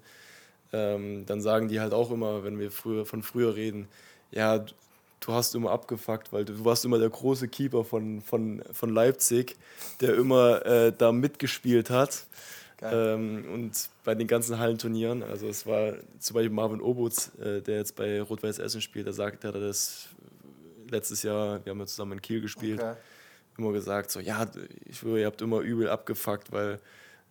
ähm, dann sagen die halt auch immer, wenn wir früher von früher reden, ja, du- du hast immer abgefuckt, weil du, du warst immer der große Keeper von, von, von Leipzig, der immer äh, da mitgespielt hat. Ähm, und bei den ganzen Hallenturnieren, also es war zum Beispiel Marvin Obutz, äh, der jetzt bei Rot-Weiß Essen spielt, der sagt, hat er das letztes Jahr, wir haben ja zusammen in Kiel gespielt, Okay. Immer gesagt, so, ja, ich schwöre, ihr habt immer übel abgefuckt, weil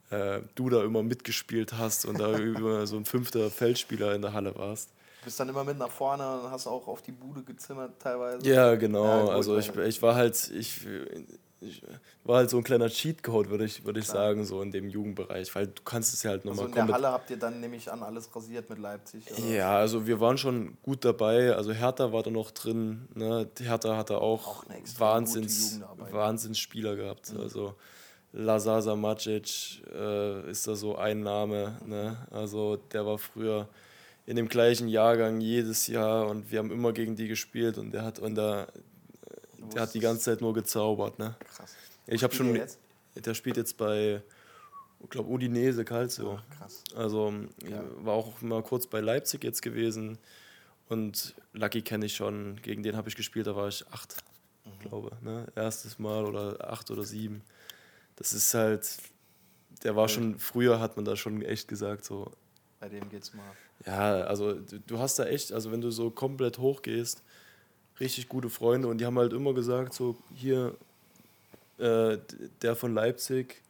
äh, du da immer mitgespielt hast und da immer so ein fünfter Feldspieler in der Halle warst. Du bist dann immer mit nach vorne und hast auch auf die Bude gezimmert teilweise. Ja, genau. Ja, also ich, ich war halt, ich, ich war halt so ein kleiner Cheatcode, würde ich, würd ich sagen, so in dem Jugendbereich, weil du kannst es ja halt Also nochmal in der Halle habt ihr dann nämlich an alles rasiert mit Leipzig. Oder? Ja, also wir waren schon gut dabei. Also Hertha war da noch drin. Ne? Hertha hatte auch, Auch Wahnsinns. Wahnsinnsspieler gehabt. Also Lazasa Macic äh, ist da so ein Name. Ne? Also der war früher in dem gleichen Jahrgang jedes Jahr und wir haben immer gegen die gespielt und der hat und der, hat die ganze Zeit nur gezaubert. Ne? Krass. Ich habe schon, der der spielt jetzt bei, ich glaube Udinese Calcio. Krass. Also war auch mal kurz bei Leipzig jetzt gewesen und Lucky kenne ich schon. Gegen den habe ich gespielt, da war ich acht, Mhm. glaube. Ne? Erstes Mal oder acht oder sieben. Das ist halt, der war schon, früher hat man da schon echt gesagt, so, Bei dem geht's mal. ja, also du, du hast da echt, also wenn du so komplett hochgehst, richtig gute Freunde und die haben halt immer gesagt, so hier, äh, der von Leipzig,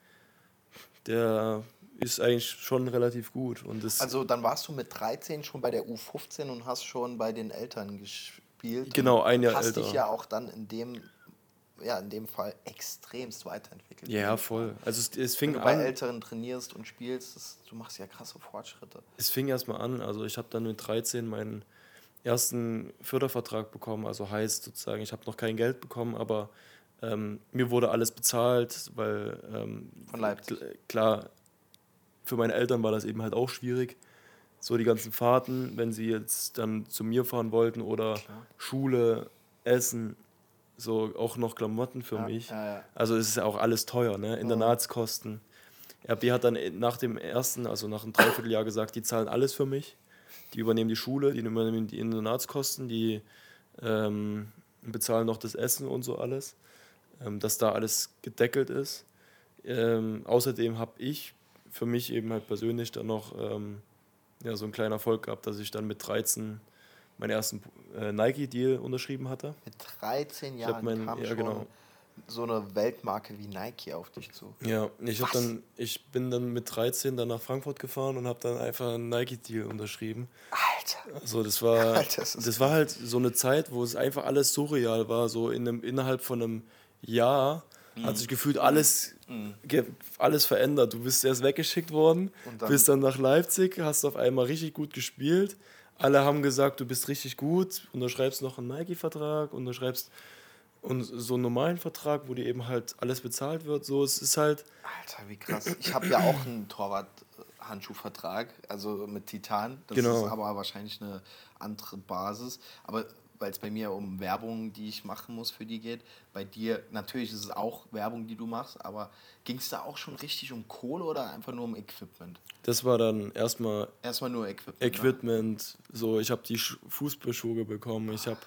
der ist eigentlich schon relativ gut. Und das, Also dann warst du mit 13 schon bei der U15 und hast schon bei den Eltern gespielt. Genau, ein Jahr hast älter. dich ja auch dann in dem, ja, in dem Fall extremst weiterentwickelt. ja, voll. Also es, es fing Wenn du bei an, Älteren trainierst und spielst, das, du machst ja krasse Fortschritte. es fing erstmal an, also ich habe dann mit 13 meinen ersten Fördervertrag bekommen, also heißt sozusagen, ich habe noch kein Geld bekommen, aber ähm, mir wurde alles bezahlt, weil ähm, Von Leipzig. kl- klar, für meine Eltern war das eben halt auch schwierig. So die ganzen Fahrten, wenn sie jetzt dann zu mir fahren wollten oder Schule, Essen, so auch noch Klamotten für mich. ja, ja. Also es ist ja auch alles teuer, ne? Internatskosten. RB hat dann nach dem ersten, also nach einem Dreivierteljahr gesagt, die zahlen alles für mich. Die übernehmen die Schule, die übernehmen die Internatskosten, die ähm, bezahlen noch das Essen und so alles, ähm, dass da alles gedeckelt ist. Ähm, außerdem habe ich für mich eben halt persönlich dann noch ähm, ja, so einen kleinen Erfolg gehabt, dass ich dann mit 13 meinen ersten äh, Nike-Deal unterschrieben hatte. Mit 13 Ich hab Jahren mein- kam ja, schon genau. So eine Weltmarke wie Nike auf dich zu. Ja, ich, hab Was? dann, ich bin dann mit 13 dann nach Frankfurt gefahren und habe dann einfach einen Nike-Deal unterschrieben. Alter. Also das war, Alter, das das war halt so eine Zeit, wo es einfach alles surreal war. So in einem, innerhalb von einem Jahr Mhm. hat sich gefühlt alles, ge, alles verändert. Du bist erst weggeschickt worden, Und dann- bist dann nach Leipzig, hast auf einmal richtig gut gespielt. Alle haben gesagt, du bist richtig gut, unterschreibst noch einen Nike-Vertrag, unterschreibst und so einen normalen Vertrag, wo dir eben halt alles bezahlt wird. So, es ist halt, Alter, wie krass. Ich habe ja auch einen Torwart-Handschuhvertrag, also mit Titan. Das Genau. ist aber wahrscheinlich eine andere Basis. Aber weil es bei mir um Werbung, die ich machen muss, für die geht, bei dir, natürlich ist es auch Werbung, die du machst, aber ging es da auch schon richtig um Kohle oder einfach nur um Equipment? das war dann erstmal Erstmal nur Equipment. ne? Equipment, so ich habe die Sch- Fußballschuhe bekommen, ich habe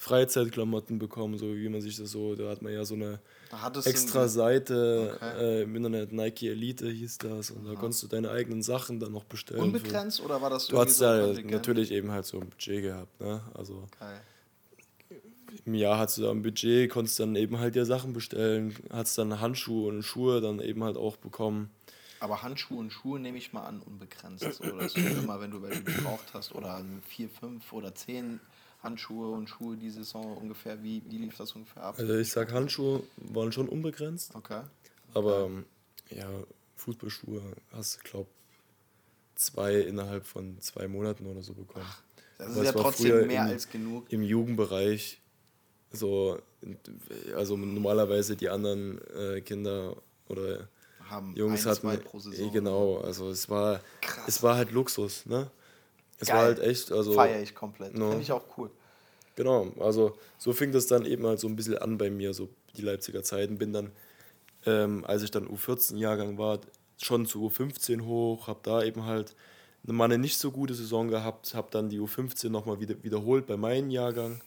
Freizeitklamotten bekommen, so wie man sich das so, da hat man ja so eine extra Seite Okay. äh, im Internet, Nike Elite hieß das und da konntest du deine eigenen Sachen dann noch bestellen. für- Unbegrenzt oder war das Du hast so ja natürlich eben halt so ein Budget gehabt, ne? Also Geil. im Jahr hast du da ein Budget, konntest dann eben halt dir Sachen bestellen, hast dann Handschuhe und Schuhe dann eben halt auch bekommen. Aber Handschuhe und Schuhe nehme ich mal an, unbegrenzt. So, dass du immer, wenn du welche gebraucht hast, oder vier, fünf oder zehn Handschuhe und Schuhe die Saison ungefähr, wie, wie lief das ungefähr ab? Also ich sag, Handschuhe waren schon unbegrenzt. Okay. Aber ja, Fußballschuhe hast du, glaub, zwei innerhalb von zwei Monaten oder so bekommen. Das Aber ist ja trotzdem mehr im- als genug. Im Jugendbereich so, also normalerweise die anderen äh, Kinder oder haben Jungs ein, hatten, eh, genau, also es war, Krass. es war halt Luxus, ne? Es Geil. war halt echt, also Feiere ich komplett. No. Finde ich auch cool. Genau, also so fing das dann eben halt so ein bisschen an bei mir, so die Leipziger Zeiten. Bin dann, ähm, als ich dann U14-Jahrgang war, schon zu U15 hoch, habe da eben halt mal eine nicht so gute Saison gehabt, habe dann die U15 nochmal wieder, wiederholt bei meinem Jahrgang.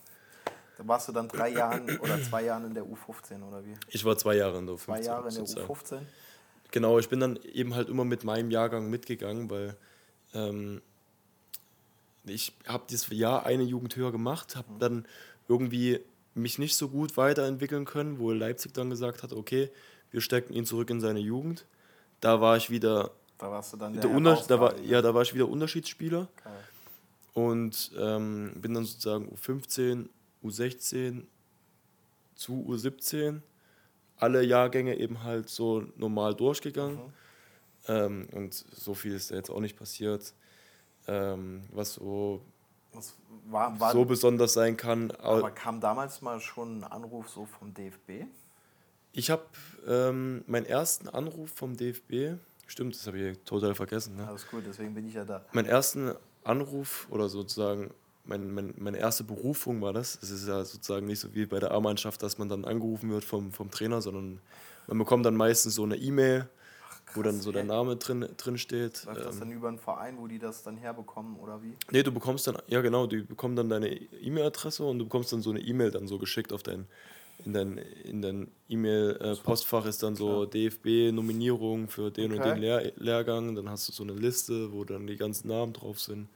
Da warst du dann drei Jahren oder zwei Jahren in der U15 oder wie? Ich war zwei Jahre in der U15. Zwei Jahre in der sozusagen. U15. Genau, ich bin dann eben halt immer mit meinem Jahrgang mitgegangen, weil ähm, ich habe dieses Jahr eine Jugend höher gemacht, habe dann irgendwie mich nicht so gut weiterentwickeln können, wo Leipzig dann gesagt hat, okay, wir stecken ihn zurück in seine Jugend. Da war ich wieder Da warst du dann der, der da war, ja, da war ich wieder Unterschiedsspieler Geil. und ähm, bin dann sozusagen U15, U16 zu U17, alle Jahrgänge eben halt so normal durchgegangen. Ähm, und so viel ist da jetzt auch nicht passiert, ähm, was so, war, war, so besonders sein kann. aber kam damals mal schon ein Anruf so vom DFB? Ich habe ähm, meinen ersten Anruf vom DFB, stimmt, das habe ich total vergessen, ne? Alles gut, deswegen bin ich ja da. Meinen ersten Anruf oder sozusagen mein, mein, meine erste Berufung war das. Es ist ja sozusagen nicht so wie bei der A-Mannschaft, dass man dann angerufen wird vom, vom Trainer, sondern man bekommt dann meistens so eine E-Mail, wo dann so der. Name drin, drin steht. Läuft das Ähm, dann über einen Verein, wo die das dann herbekommen oder wie? nee, du bekommst dann, ja genau, die bekommen dann deine E-Mail-Adresse und du bekommst dann so eine E-Mail dann so geschickt auf dein, in dein, in dein E-Mail-Postfach ist dann so DFB-Nominierung für den und Okay. den Lehr Lehrgang. Dann hast du so eine Liste, wo dann die ganzen Namen drauf sind.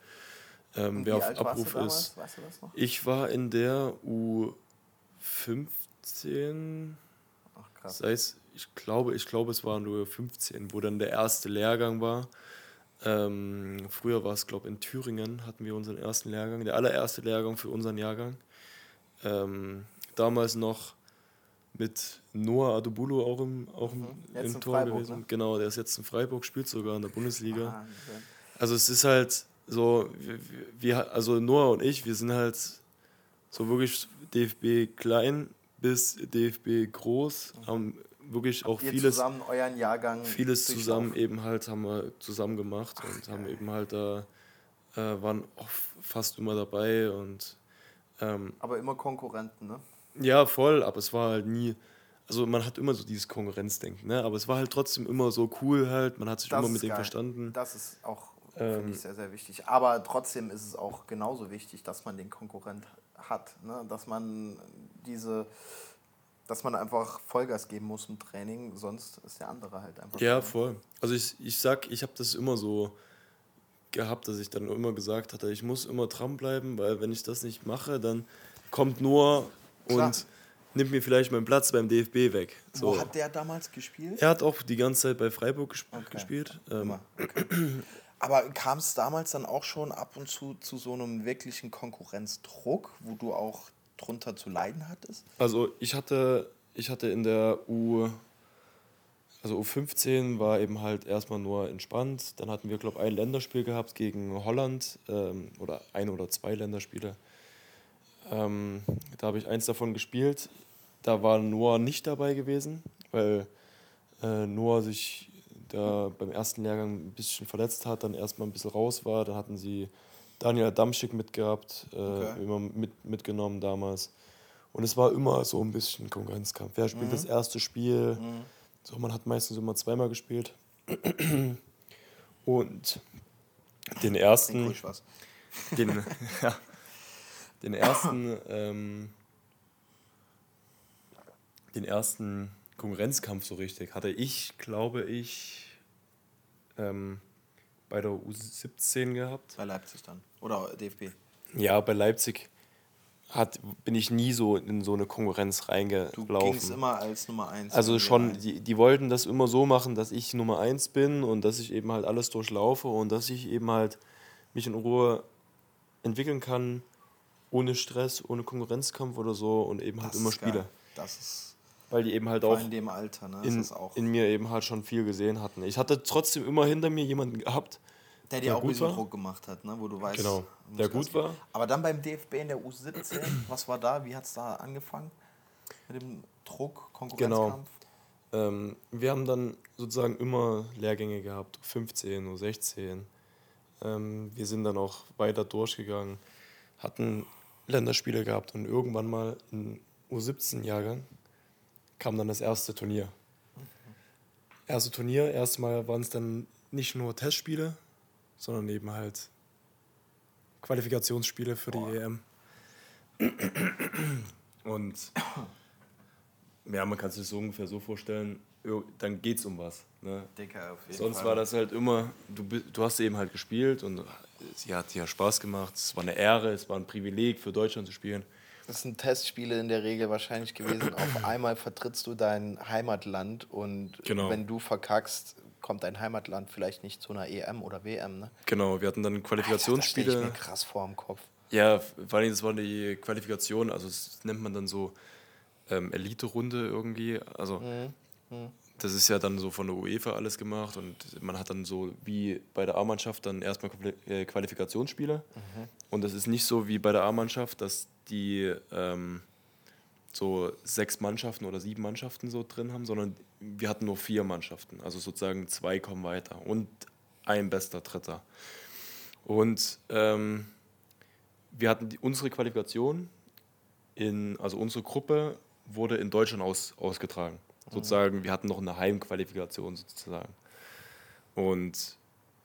Ähm, Und wer auf Abruf ist. Weißt du das? Ich war in der U15, Ach krass. sei es, ich glaube, ich glaube, es war nur 15, wo dann der erste Lehrgang war. Ähm, früher war es, glaube ich, in Thüringen hatten wir unseren ersten Lehrgang, der allererste Lehrgang für unseren Jahrgang. Ähm, damals noch mit Noah Adubulo auch im, auch im, Mhm. Im Tor Freiburg, gewesen. ne? Genau, der ist jetzt in Freiburg, spielt sogar in der Bundesliga. Wahnsinn. Also es ist halt so, wir, wir, also Noah und ich, wir sind halt so wirklich DFB klein bis DFB groß, haben wirklich auch Ihr vieles, zusammen euren Jahrgang vieles zusammen eben halt haben wir zusammen gemacht und haben eben halt da äh, waren auch fast immer dabei und ähm, Aber immer Konkurrenten, ne? ja voll, aber es war halt nie, also man hat immer so dieses Konkurrenzdenken, ne? aber es war halt trotzdem immer so cool halt, man hat sich Das immer mit dem geil. verstanden. Das ist auch, finde Ähm, ich, sehr, sehr wichtig. Aber trotzdem ist es auch genauso wichtig, dass man den Konkurrent hat. Ne? Dass man diese, dass man einfach Vollgas geben muss im Training, sonst ist der andere halt einfach. Ja, voll. Also ich, ich sag, ich habe das immer so gehabt, dass ich dann immer gesagt hatte, ich muss immer dranbleiben, weil wenn ich das nicht mache, dann kommt nur Klar. und nimmt mir vielleicht meinen Platz beim DFB weg. So. Wo hat der damals gespielt? er hat auch die ganze Zeit bei Freiburg gesp Okay. gespielt. Ähm. Okay. Aber kam es damals dann auch schon ab und zu zu so einem wirklichen Konkurrenzdruck, wo du auch drunter zu leiden hattest? Also ich hatte, ich hatte in der U, also U15 war eben halt erstmal nur entspannt. Dann hatten wir, glaube ich, ein Länderspiel gehabt gegen Holland ähm, oder ein oder zwei Länderspiele. Ähm, da habe ich eins davon gespielt. Da war Noah nicht dabei gewesen, weil äh, Noah sich da beim ersten Lehrgang ein bisschen verletzt hat, dann erstmal ein bisschen raus war. Dann hatten sie Daniel Damschick mitgehabt, äh, Okay. immer mit, mitgenommen damals. Und es war immer so ein bisschen Konkurrenzkampf. Wer spielt das erste Spiel? So, man hat meistens immer zweimal gespielt. Und den ersten, den, ja, den ersten, ähm, den ersten Konkurrenzkampf so richtig hatte ich, glaube ich, ähm, bei der U17 gehabt. Bei Leipzig dann. Oder DFB. Ja, bei Leipzig hat, bin ich nie so in so eine Konkurrenz Du reingelaufen. gingst immer als Nummer 1. Also schon, die, die wollten das immer so machen, dass ich Nummer eins bin und dass ich eben halt alles durchlaufe und dass ich eben halt mich in Ruhe entwickeln kann, ohne Stress, ohne Konkurrenzkampf oder so und eben halt immer spiele. Das ist Weil die eben halt vor auch in dem Alter, ne? in, das ist auch. in mir eben halt schon viel gesehen hatten. Ich hatte trotzdem immer hinter mir jemanden gehabt, der der dir auch ein gut bisschen war. Druck gemacht hat, ne? wo du weißt. Genau, der gut war. Aber dann beim DFB in der U17, was war da? Wie hat es da angefangen? Mit dem Druck, Konkurrenzkampf? ähm, wir haben dann sozusagen immer Lehrgänge gehabt, 15, 16. Ähm, wir sind dann auch weiter durchgegangen, hatten Länderspiele gehabt und irgendwann mal im U17-Jahrgang kam dann das erste Turnier. Erste Turnier, erstmal waren es dann nicht nur Testspiele, sondern eben halt Qualifikationsspiele für die EM. Und ja, man kann sich das so ungefähr so vorstellen, dann geht's um was. Ne? Dicker auf jeden Sonst Fall. war das halt immer, du, du hast eben halt gespielt und sie hat ja Spaß gemacht. Es war eine Ehre, es war ein Privileg für Deutschland zu spielen. Das sind Testspiele in der Regel wahrscheinlich gewesen. Auf einmal vertrittst du dein Heimatland und Genau. wenn du verkackst, kommt dein Heimatland vielleicht nicht zu einer EM oder WM. Ne? Genau, wir hatten dann Das Qualifikationsspiele. ich mir krass vor im Kopf. Ja, vor allem das war die Qualifikation, also das nennt man dann so ähm, Elite-Runde irgendwie. Also das ist ja dann so von der UEFA alles gemacht und man hat dann so wie bei der A-Mannschaft dann erstmal äh, Qualifikationsspiele. Und das ist nicht so wie bei der A-Mannschaft, dass die ähm, so sechs Mannschaften oder sieben Mannschaften so drin haben, sondern wir hatten nur vier Mannschaften. Also sozusagen zwei kommen weiter und ein bester Dritter. Und ähm, wir hatten die, unsere Qualifikation in, also unsere Gruppe wurde in Deutschland aus, ausgetragen. Sozusagen, wir hatten noch eine Heimqualifikation sozusagen. Und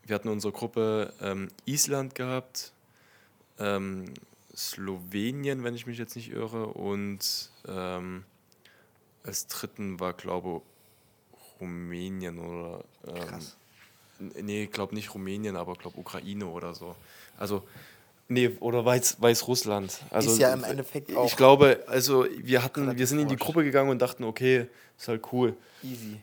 wir hatten in unserer Gruppe ähm, Island gehabt, ähm, Slowenien, wenn ich mich jetzt nicht irre, und ähm, als dritten war, glaube ich, Rumänien oder. Ähm, Krass. Nee, ich glaube nicht Rumänien, aber glaube Ukraine oder so. Also, nee, oder Weiß, Weißrussland. Also, Ist ja im Endeffekt auch Ich glaube, also wir hatten, wir sind in die. Gruppe gegangen und dachten, okay, ist halt cool. easy.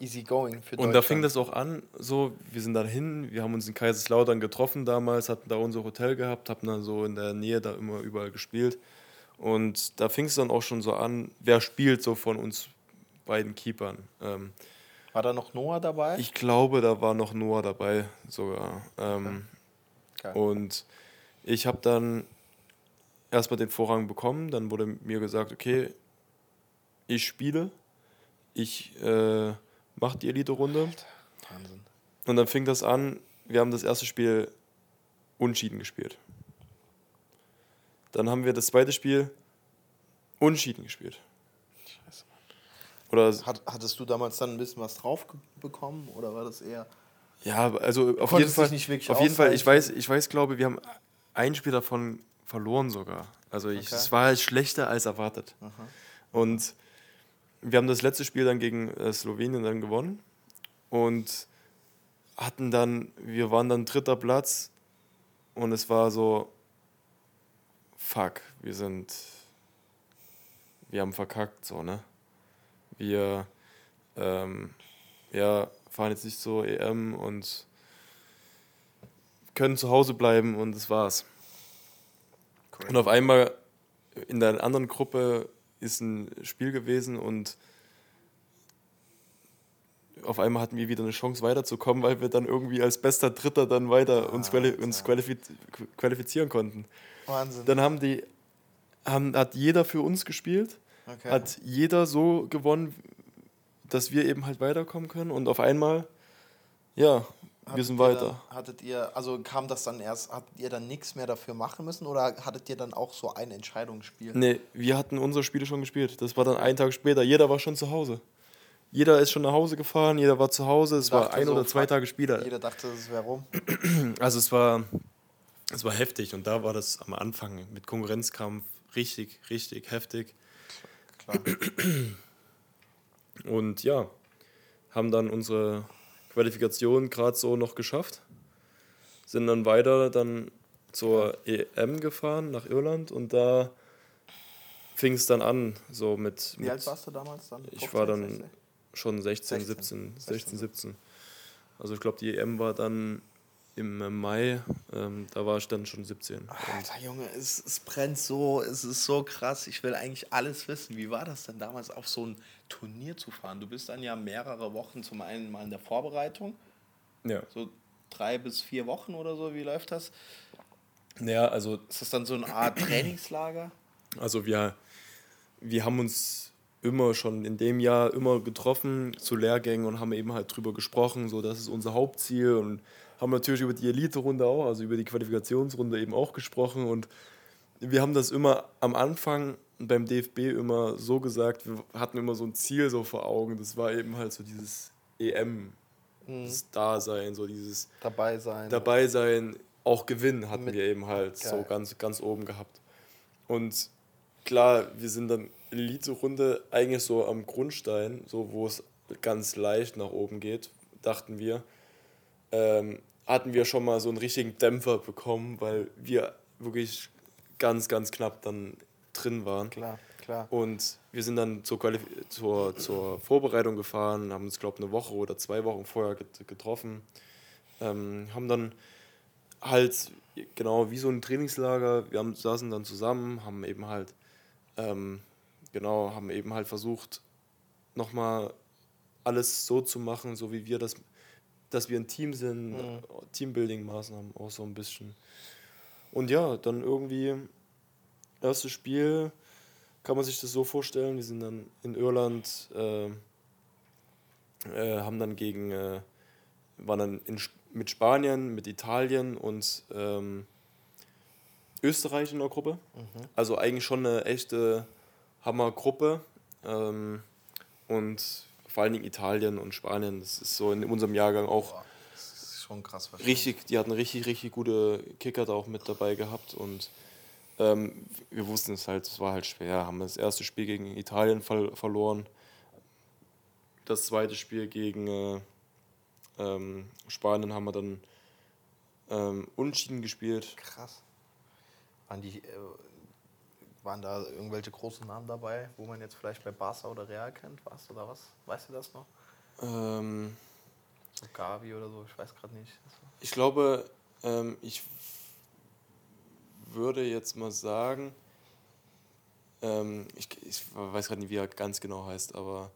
Easy going für Und da fing das auch an, so, wir sind dann hin, wir haben uns in Kaiserslautern getroffen damals, hatten da unser Hotel gehabt, haben dann so in der Nähe da immer überall gespielt. Und da fing es dann auch schon so an, wer spielt so von uns beiden Keepern. Ähm, War da noch Noah dabei? ich glaube, da war noch Noah dabei sogar. Ähm, Geil. und ich habe dann erstmal den Vorrang bekommen. Dann wurde mir gesagt, okay, ich spiele, ich äh, mache die Elite-Runde. Wahnsinn. Und dann fing das an, wir haben das erste Spiel unschieden gespielt. Dann haben wir das zweite Spiel unschieden gespielt. Scheiße. Oder Hat, hattest du damals dann ein bisschen was drauf bekommen oder war das eher. Ja, also auf Konntest jeden Fall. nicht wirklich auf jeden Fall, ich weiß, ich weiß, glaube, wir haben ein Spiel davon verloren sogar. Also ich, Okay. es war halt schlechter als erwartet. Und wir haben das letzte Spiel dann gegen äh, Slowenien dann gewonnen und hatten dann, wir waren dann dritter Platz und es war so, fuck, wir sind, wir haben verkackt, so, ne? Wir, ähm, ja, fahren jetzt nicht zur EM und können zu Hause bleiben und das war's. Und auf einmal in der anderen Gruppe ist ein Spiel gewesen und auf einmal hatten wir wieder eine Chance weiterzukommen, weil wir dann irgendwie als bester Dritter dann weiter uns, quali uns qualifiz qualifizieren konnten. Wahnsinn. Dann haben die, haben, hat jeder für uns gespielt, Okay. hat jeder so gewonnen, dass wir eben halt weiterkommen können und auf einmal, ja, wir sind ihr weiter. Dann, hattet ihr, also kam das dann erst, hattet ihr dann nichts mehr dafür machen müssen oder hattet ihr dann auch so ein Entscheidungsspiel? Nee, wir hatten unsere Spiele schon gespielt. Das war dann ein Tag später. Jeder war schon zu Hause. Jeder ist schon nach Hause gefahren, jeder war zu Hause. Es war ein so, oder zwei Tage später. Jeder dachte, das wäre rum. Also es war, es war heftig und da war das am Anfang mit Konkurrenzkampf richtig, richtig heftig. Klar. Und ja, haben dann unsere Qualifikation gerade so noch geschafft. Sind dann weiter dann zur EM gefahren nach Irland und da fing es dann an, so mit. Wie mit alt warst du damals dann? Ich war 15, dann 16? schon 16, 16, 17, 16, 16, 17. Also ich glaube, die EM war dann im Mai, ähm, da war ich dann schon 17. Alter Junge, es, es brennt so, es ist so krass. Ich will eigentlich alles wissen. Wie war das denn damals, auf so ein Turnier zu fahren? Du bist dann ja mehrere Wochen zum einen mal in der Vorbereitung, Ja. so drei bis vier Wochen oder so. Wie läuft das? Ja, also, Ist das dann so eine Art Trainingslager? also wir, wir haben uns immer schon in dem Jahr immer getroffen zu Lehrgängen und haben eben halt drüber gesprochen, so das ist unser Hauptziel und haben natürlich über die Elite-Runde auch, also über die Qualifikationsrunde eben auch gesprochen und wir haben das immer am Anfang beim DFB immer so gesagt, wir hatten immer so ein Ziel so vor Augen, das war eben halt so dieses EM, das Dasein, so dieses Dabei sein. dabei sein, auch gewinnen hatten Mit- wir eben halt so Geil. ganz, ganz oben gehabt. Und klar, wir sind dann Elite-Runde eigentlich so am Grundstein, so wo es ganz leicht nach oben geht, dachten wir. Ähm, hatten wir schon mal so einen richtigen Dämpfer bekommen, weil wir wirklich ganz, ganz knapp dann drin waren. Klar, klar. Und wir sind dann zur, Qualif zur, zur Vorbereitung gefahren, haben uns, glaube ich, eine Woche oder zwei Wochen vorher get getroffen. Ähm, haben dann halt, genau wie so ein Trainingslager, wir haben, saßen dann zusammen, haben eben halt, ähm, genau, haben eben halt versucht, nochmal alles so zu machen, so wie wir das, dass wir ein Team sind, Teambuilding-Maßnahmen auch so ein bisschen. Und ja, dann irgendwie, erstes Spiel, kann man sich das so vorstellen, wir sind dann in Irland, äh, äh, haben dann gegen, äh, waren dann in, mit Spanien, mit Italien und ähm, Österreich in der Gruppe. Also eigentlich schon eine echte Hammergruppe. Ähm, und vor allen Dingen Italien und Spanien, das ist so in unserem Jahrgang auch Boah, das ist schon krass. richtig, die hatten richtig, richtig gute Kicker da auch mit dabei gehabt und ähm, wir wussten es halt, es war halt schwer. Haben das erste Spiel gegen Italien ver verloren, das zweite Spiel gegen äh, ähm, Spanien haben wir dann ähm, unentschieden gespielt. Krass. Waren, die, äh, waren da irgendwelche großen Namen dabei, wo man jetzt vielleicht bei Barca oder Real kennt? Was oder was? Weißt du das noch? Ähm, So Gavi oder so, ich weiß gerade nicht. ich glaube, ähm, ich würde jetzt mal sagen, ähm, ich, ich weiß gerade nicht, wie er ganz genau heißt, aber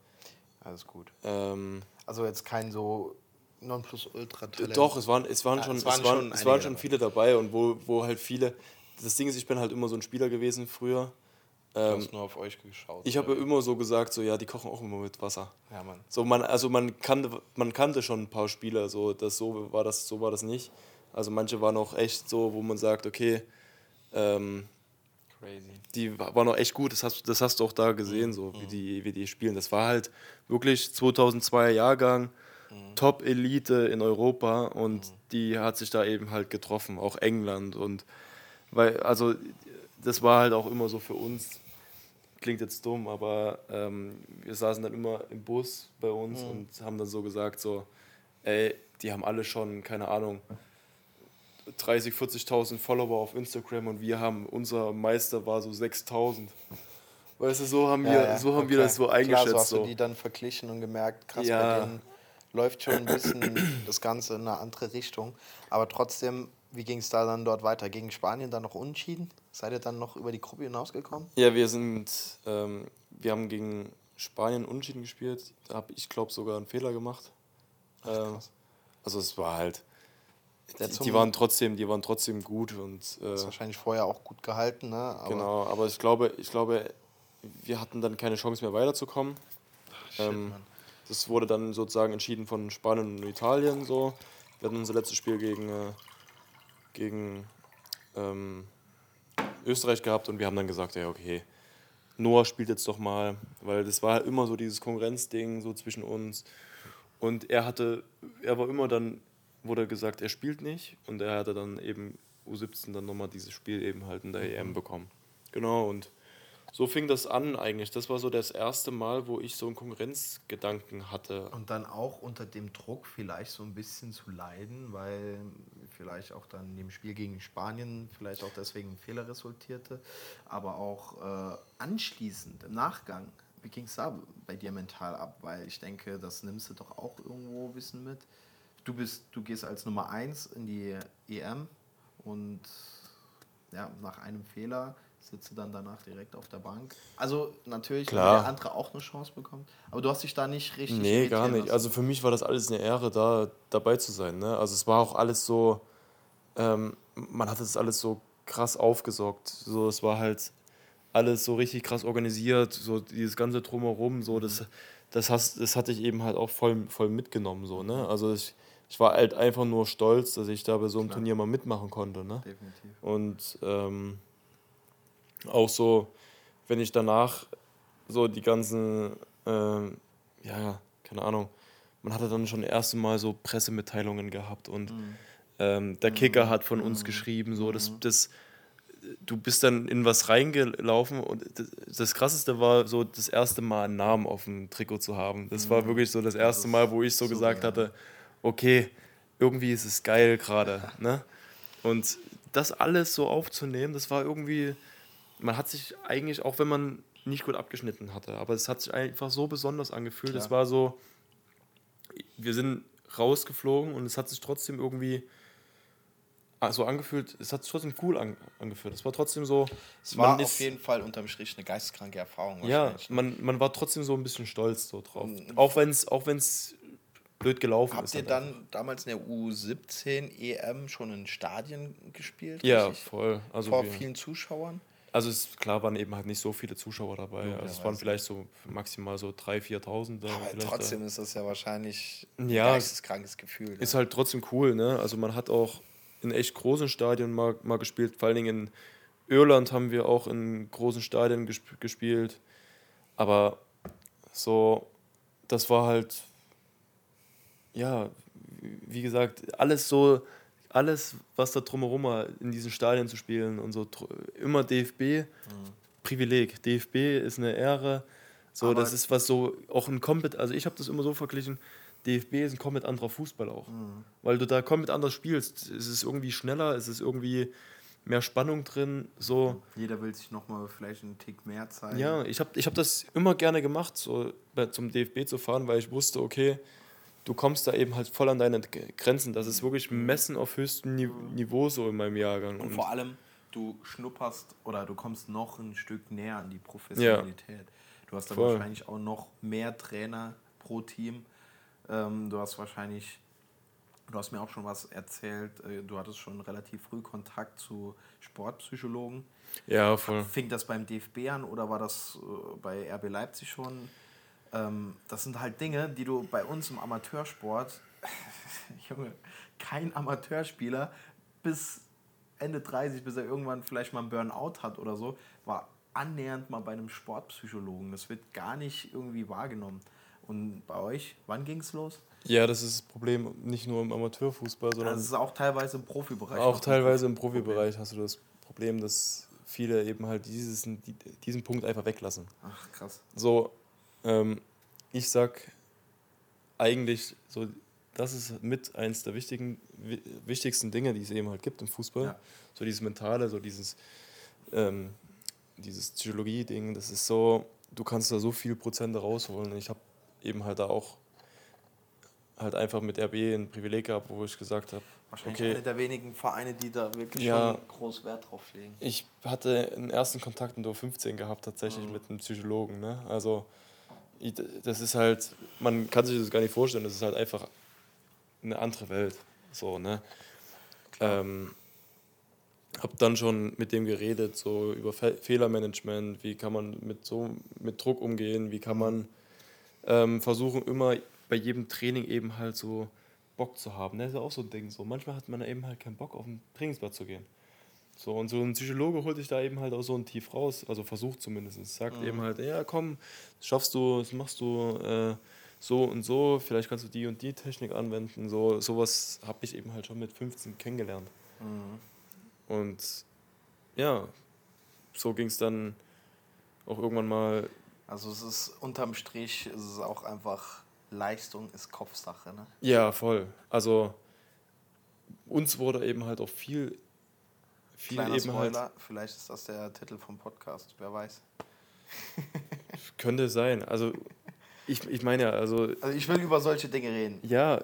Alles gut. ähm, Also jetzt kein so Nonplusultra-Talent. Doch, es waren, es waren, Ja, schon, es waren schon es waren schon viele dabei und wo, wo halt viele. Das Ding ist, ich bin halt immer so ein Spieler gewesen früher. Du Ähm, hast nur auf euch geschaut. ich habe immer so gesagt, so ja, die kochen auch immer mit Wasser. Ja, Mann. So man, also man kannte, man kannte schon ein paar Spieler, so das so war das, so war das nicht. Also manche waren auch echt so, wo man sagt, okay, ähm, Crazy. die wa- waren auch echt gut. Das hast, das hast du auch da gesehen, so wie die, wie die spielen. Das war halt wirklich 2002er Jahrgang, Top-Elite in Europa und die hat sich da eben halt getroffen, auch England und weil, also das war halt auch immer so für uns, klingt jetzt dumm, aber ähm, wir saßen dann immer im Bus bei uns und haben dann so gesagt, so, ey, die haben alle schon, keine Ahnung, 30, 40.000 Follower auf Instagram und wir haben, unser Meister war so 6.000. Weißt du, so haben wir, so haben wir das so eingeschätzt. Klar, so hast so. du die dann verglichen und gemerkt, krass, Ja. bei denen läuft schon ein bisschen das Ganze in eine andere Richtung. Aber trotzdem, wie ging es da dann dort weiter? Gegen Spanien dann noch unentschieden? Seid ihr dann noch über die Gruppe hinausgekommen? Ja, wir sind, ähm, wir haben gegen Spanien unentschieden gespielt. Da habe ich, glaube sogar einen Fehler gemacht. Ähm, also es war halt, die, die waren trotzdem, die waren trotzdem gut und äh, Ist wahrscheinlich vorher auch gut gehalten, ne? Aber genau. Aber ich glaube, ich glaube, wir hatten dann keine Chance mehr weiterzukommen. shit, ähm. Das wurde dann sozusagen entschieden von Spanien und Italien so. Wir hatten unser letztes Spiel gegen, äh, gegen ähm, Österreich gehabt und wir haben dann gesagt, ja okay, Noah spielt jetzt doch mal, weil das war immer so dieses Konkurrenzding so zwischen uns. Und er hatte, er war immer dann, wurde gesagt, er spielt nicht und er hatte dann eben U17 dann nochmal dieses Spiel eben halt in der EM bekommen. Genau und so fing das an eigentlich. Das war so das erste Mal, wo ich so einen Konkurrenzgedanken hatte. Und dann auch unter dem Druck vielleicht so ein bisschen zu leiden, weil vielleicht auch dann dem Spiel gegen Spanien vielleicht auch deswegen ein Fehler resultierte, aber auch äh, anschließend im Nachgang, wie ging es da bei dir mental ab? Weil ich denke, das nimmst du doch auch irgendwo bisschen mit. Du bist, du gehst als Nummer 1 in die EM und ja, nach einem Fehler sitzt du dann danach direkt auf der Bank. Also natürlich, wenn Klar. der andere auch eine Chance bekommt. Aber du hast dich da nicht richtig Nee, gar nicht. lassen. Also für mich war das alles eine Ehre, da dabei zu sein. Ne? Also es war auch alles so, ähm, man hat das alles so krass aufgesaugt. So, es war halt alles so richtig krass organisiert, so dieses ganze Drumherum, so das, das, hast, das hatte ich eben halt auch voll, voll mitgenommen. So, ne? Also ich, ich war halt einfach nur stolz, dass ich da bei so einem Turnier mal mitmachen konnte. Ne? Definitiv. Und ähm, auch so, wenn ich danach so die ganzen, ähm, ja, keine Ahnung, man hatte dann schon das erste Mal so Pressemitteilungen gehabt und ähm, der Kicker hat von uns geschrieben, so, das, das, du bist dann in was reingelaufen und das, das Krasseste war so das erste Mal einen Namen auf dem Trikot zu haben. Das war wirklich so das erste Mal, wo ich so gesagt hatte, okay, irgendwie ist es geil gerade. Ne? Und das alles so aufzunehmen, das war irgendwie, man hat sich eigentlich, auch wenn man nicht gut abgeschnitten hatte, aber es hat sich einfach so besonders angefühlt. Es war so, wir sind rausgeflogen und es hat sich trotzdem irgendwie ah, so angefühlt, es hat sich trotzdem cool an, angefühlt. Es war trotzdem so, Es war auf jeden Fall unterm Strich eine geisteskranke Erfahrung. ja, ne? man, man war trotzdem so ein bisschen stolz so drauf. Auch wenn es auch wenn's blöd gelaufen Habt ist. ihr halt dann damals in der U17 EM schon in Stadien gespielt? Ja, richtig? voll. Also, Vor vielen Zuschauern? Also es, klar waren eben halt nicht so viele Zuschauer dabei. also es waren vielleicht so maximal so 3.000, 4.000. da Aber trotzdem ist das ja wahrscheinlich ein Ja, geisteskrankes Gefühl. ne? ist halt trotzdem cool, ne? Also man hat auch in echt großen Stadien mal, mal gespielt. Vor allen Dingen in Irland haben wir auch in großen Stadien gesp gespielt. Aber so, das war halt, ja, wie gesagt, alles so, alles, was da drumherum war, in diesen Stadien zu spielen und so, immer DFB, Privileg. DFB ist eine Ehre. So, Aber- das ist was so, auch ein komplett, also ich habe das immer so verglichen, DFB ist ein komplett anderer Fußball auch. Weil du da komplett anders spielst. Es ist irgendwie schneller, es ist irgendwie mehr Spannung drin. So, Jeder will sich nochmal vielleicht einen Tick mehr zeigen. ja, ich habe ich hab das immer gerne gemacht, so zum DFB zu fahren, weil ich wusste, okay, du kommst da eben halt voll an deine Grenzen. Das ist wirklich Messen auf höchstem Ni Niveau so in meinem Jahrgang. Und Und vor allem, du schnupperst oder du kommst noch ein Stück näher an die Professionalität. Du hast da wahrscheinlich auch noch mehr Trainer pro Team. Ähm, du hast wahrscheinlich, du hast mir auch schon was erzählt, äh, du hattest schon relativ früh Kontakt zu Sportpsychologen. ja, voll. Fing das beim DFB an oder war das äh, bei RB Leipzig schon? Ähm, das sind halt Dinge, die du bei uns im Amateursport, Junge, kein Amateurspieler bis Ende 30, bis er irgendwann vielleicht mal einen Burnout hat oder so, war annähernd mal bei einem Sportpsychologen. Das wird gar nicht irgendwie wahrgenommen. Und bei euch, wann ging es los? Ja, das ist das Problem nicht nur im Amateurfußball, sondern Also es ist auch teilweise im Profibereich. auch teilweise im. Profibereich hast du das Problem, dass viele eben halt dieses, die- diesen Punkt einfach weglassen. Ach, krass. So, ähm, ich sag eigentlich so, das ist mit eins der wichtigen, wi- wichtigsten Dinge, die es eben halt gibt im Fußball. Ja. So dieses Mentale, so dieses, ähm, dieses Psychologie-Ding, das ist so, du kannst da so viel Prozente rausholen. Ich habe eben halt da auch halt einfach mit RB ein Privileg gehabt, wo ich gesagt habe, Wahrscheinlich okay, einer der wenigen Vereine, die da wirklich Ja. schon groß Wert drauf legen. Ich hatte einen ersten Kontakt in der 15 gehabt, tatsächlich Mhm. mit einem Psychologen. Ne? Also, das ist halt, man kann sich das gar nicht vorstellen, das ist halt einfach eine andere Welt. So, ne? Ähm, hab dann schon mit dem geredet, so über Fe Fehlermanagement, wie kann man mit so mit Druck umgehen, wie kann man ähm, versuchen, immer bei jedem Training eben halt so Bock zu haben. Das ist ja auch so ein Ding. So. Manchmal hat man eben halt keinen Bock, auf den Trainingsplatz zu gehen. So, und so ein Psychologe holt dich da eben halt auch so ein Tief raus, also versucht zumindest. Sagt eben halt, ja komm, das schaffst du, das machst du äh, so und so, vielleicht kannst du die und die Technik anwenden. So, sowas habe ich eben halt schon mit 15 kennengelernt. Und ja, so ging es dann auch irgendwann mal, Also es ist unterm Strich, es ist auch einfach Leistung ist Kopfsache. Ne? ja, voll. Also uns wurde eben halt auch viel, viel Kleiner eben halt, Spoiler, vielleicht ist das der Titel vom Podcast, wer weiß. könnte sein. Also ich, ich meine ja, also Also ich will über solche Dinge reden, Ja,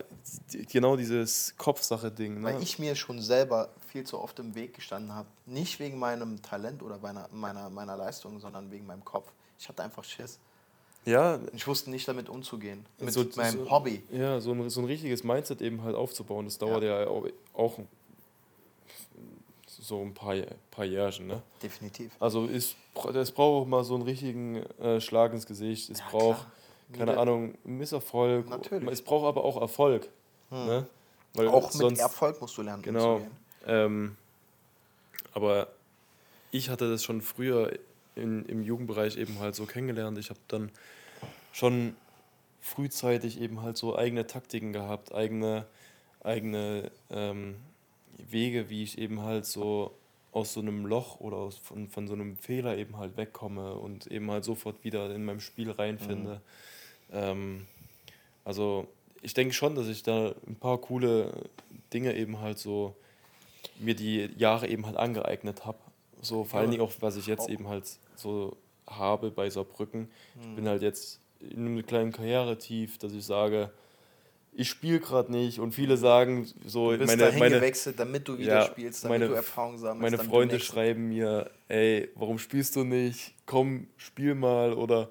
genau dieses Kopfsache-Ding. Ne? weil ich mir schon selber viel zu oft im Weg gestanden habe. Nicht wegen meinem Talent oder meiner, meiner, meiner Leistung, sondern wegen meinem Kopf. Ich hatte einfach Schiss. ja, Ich wusste nicht damit umzugehen. Mit so- meinem so- Hobby. Ja, so ein, so ein richtiges Mindset eben halt aufzubauen, das dauert ja, auch, auch so ein paar, paar Jährchen. Ne? Definitiv. Also ist, es braucht auch mal so einen richtigen äh, Schlag ins Gesicht. Es Ja, braucht, klar. keine Jeder- Ahnung, Misserfolg. Natürlich. Hm. Es braucht aber auch Erfolg. Ne? Weil Auch mit sonst, Erfolg musst du lernen Genau. Ähm, aber ich hatte das schon früher in, im Jugendbereich eben halt so kennengelernt. Ich habe dann schon frühzeitig eben halt so eigene Taktiken gehabt, eigene, eigene ähm, Wege, wie ich eben halt so aus so einem Loch oder aus, von, von so einem Fehler eben halt wegkomme und eben halt sofort wieder in meinem Spiel reinfinde. Ähm, also ich denke schon, dass ich da ein paar coole Dinge eben halt so mir die Jahre eben halt angeeignet habe. So vor allen Dingen auch, was ich jetzt eben halt so habe bei Saarbrücken. Ich bin halt jetzt in einem kleinen Karrieretief, dass ich sage, ich spiele gerade nicht und viele sagen so, Du bist meine, dahin meine, gewechselt, damit du wieder Ja, spielst, damit meine- du Erfahrung sammelst. meine Freunde schreiben mir, ey, warum spielst du nicht? Komm, spiel mal. Oder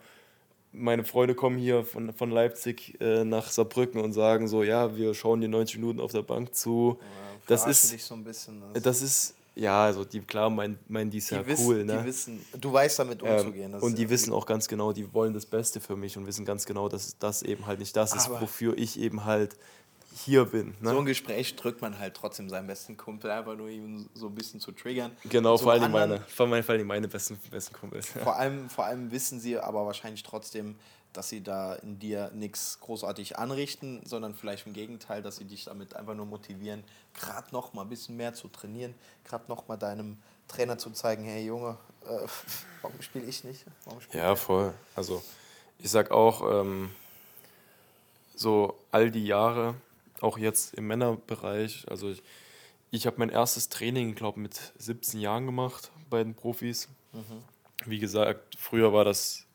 meine Freunde kommen hier von, von Leipzig äh, nach Saarbrücken und sagen so, ja, wir schauen dir 90 Minuten auf der Bank zu. Ja, das ist- so bisschen. Das ist, ja, also die, klar, meinen mein, die ist die ja wissen, cool, ne? die wissen, du weißt damit Ähm, umzugehen. das und die ja wissen auch ganz genau, die wollen das Beste für mich und wissen ganz genau, dass das eben halt nicht das ist, wofür ich eben halt hier bin. Ne? So ein Gespräch drückt man halt trotzdem seinen besten Kumpel, einfach nur ihn so ein bisschen zu triggern. genau, vor allem meine, vor allem vor allem meine besten, besten Kumpels. Vor allem, vor allem wissen sie aber wahrscheinlich trotzdem, dass sie da in dir nichts großartig anrichten, sondern vielleicht im Gegenteil, dass sie dich damit einfach nur motivieren, gerade noch mal ein bisschen mehr zu trainieren, gerade noch mal deinem Trainer zu zeigen, hey Junge, äh, warum spiele ich nicht? Spielt Ja, voll. Also ich sag auch, ähm, so all die Jahre, auch jetzt im Männerbereich, also ich, ich habe mein erstes Training, glaube mit 17 Jahren gemacht bei den Profis. Wie gesagt, früher war das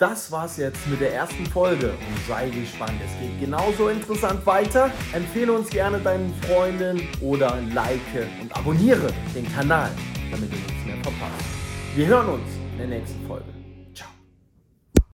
Das war's jetzt mit der ersten Folge und sei gespannt. Es geht genauso interessant weiter. Empfehle uns gerne deinen Freunden oder like und abonniere den Kanal, damit du nichts mehr verpasst. Wir hören uns in der nächsten Folge.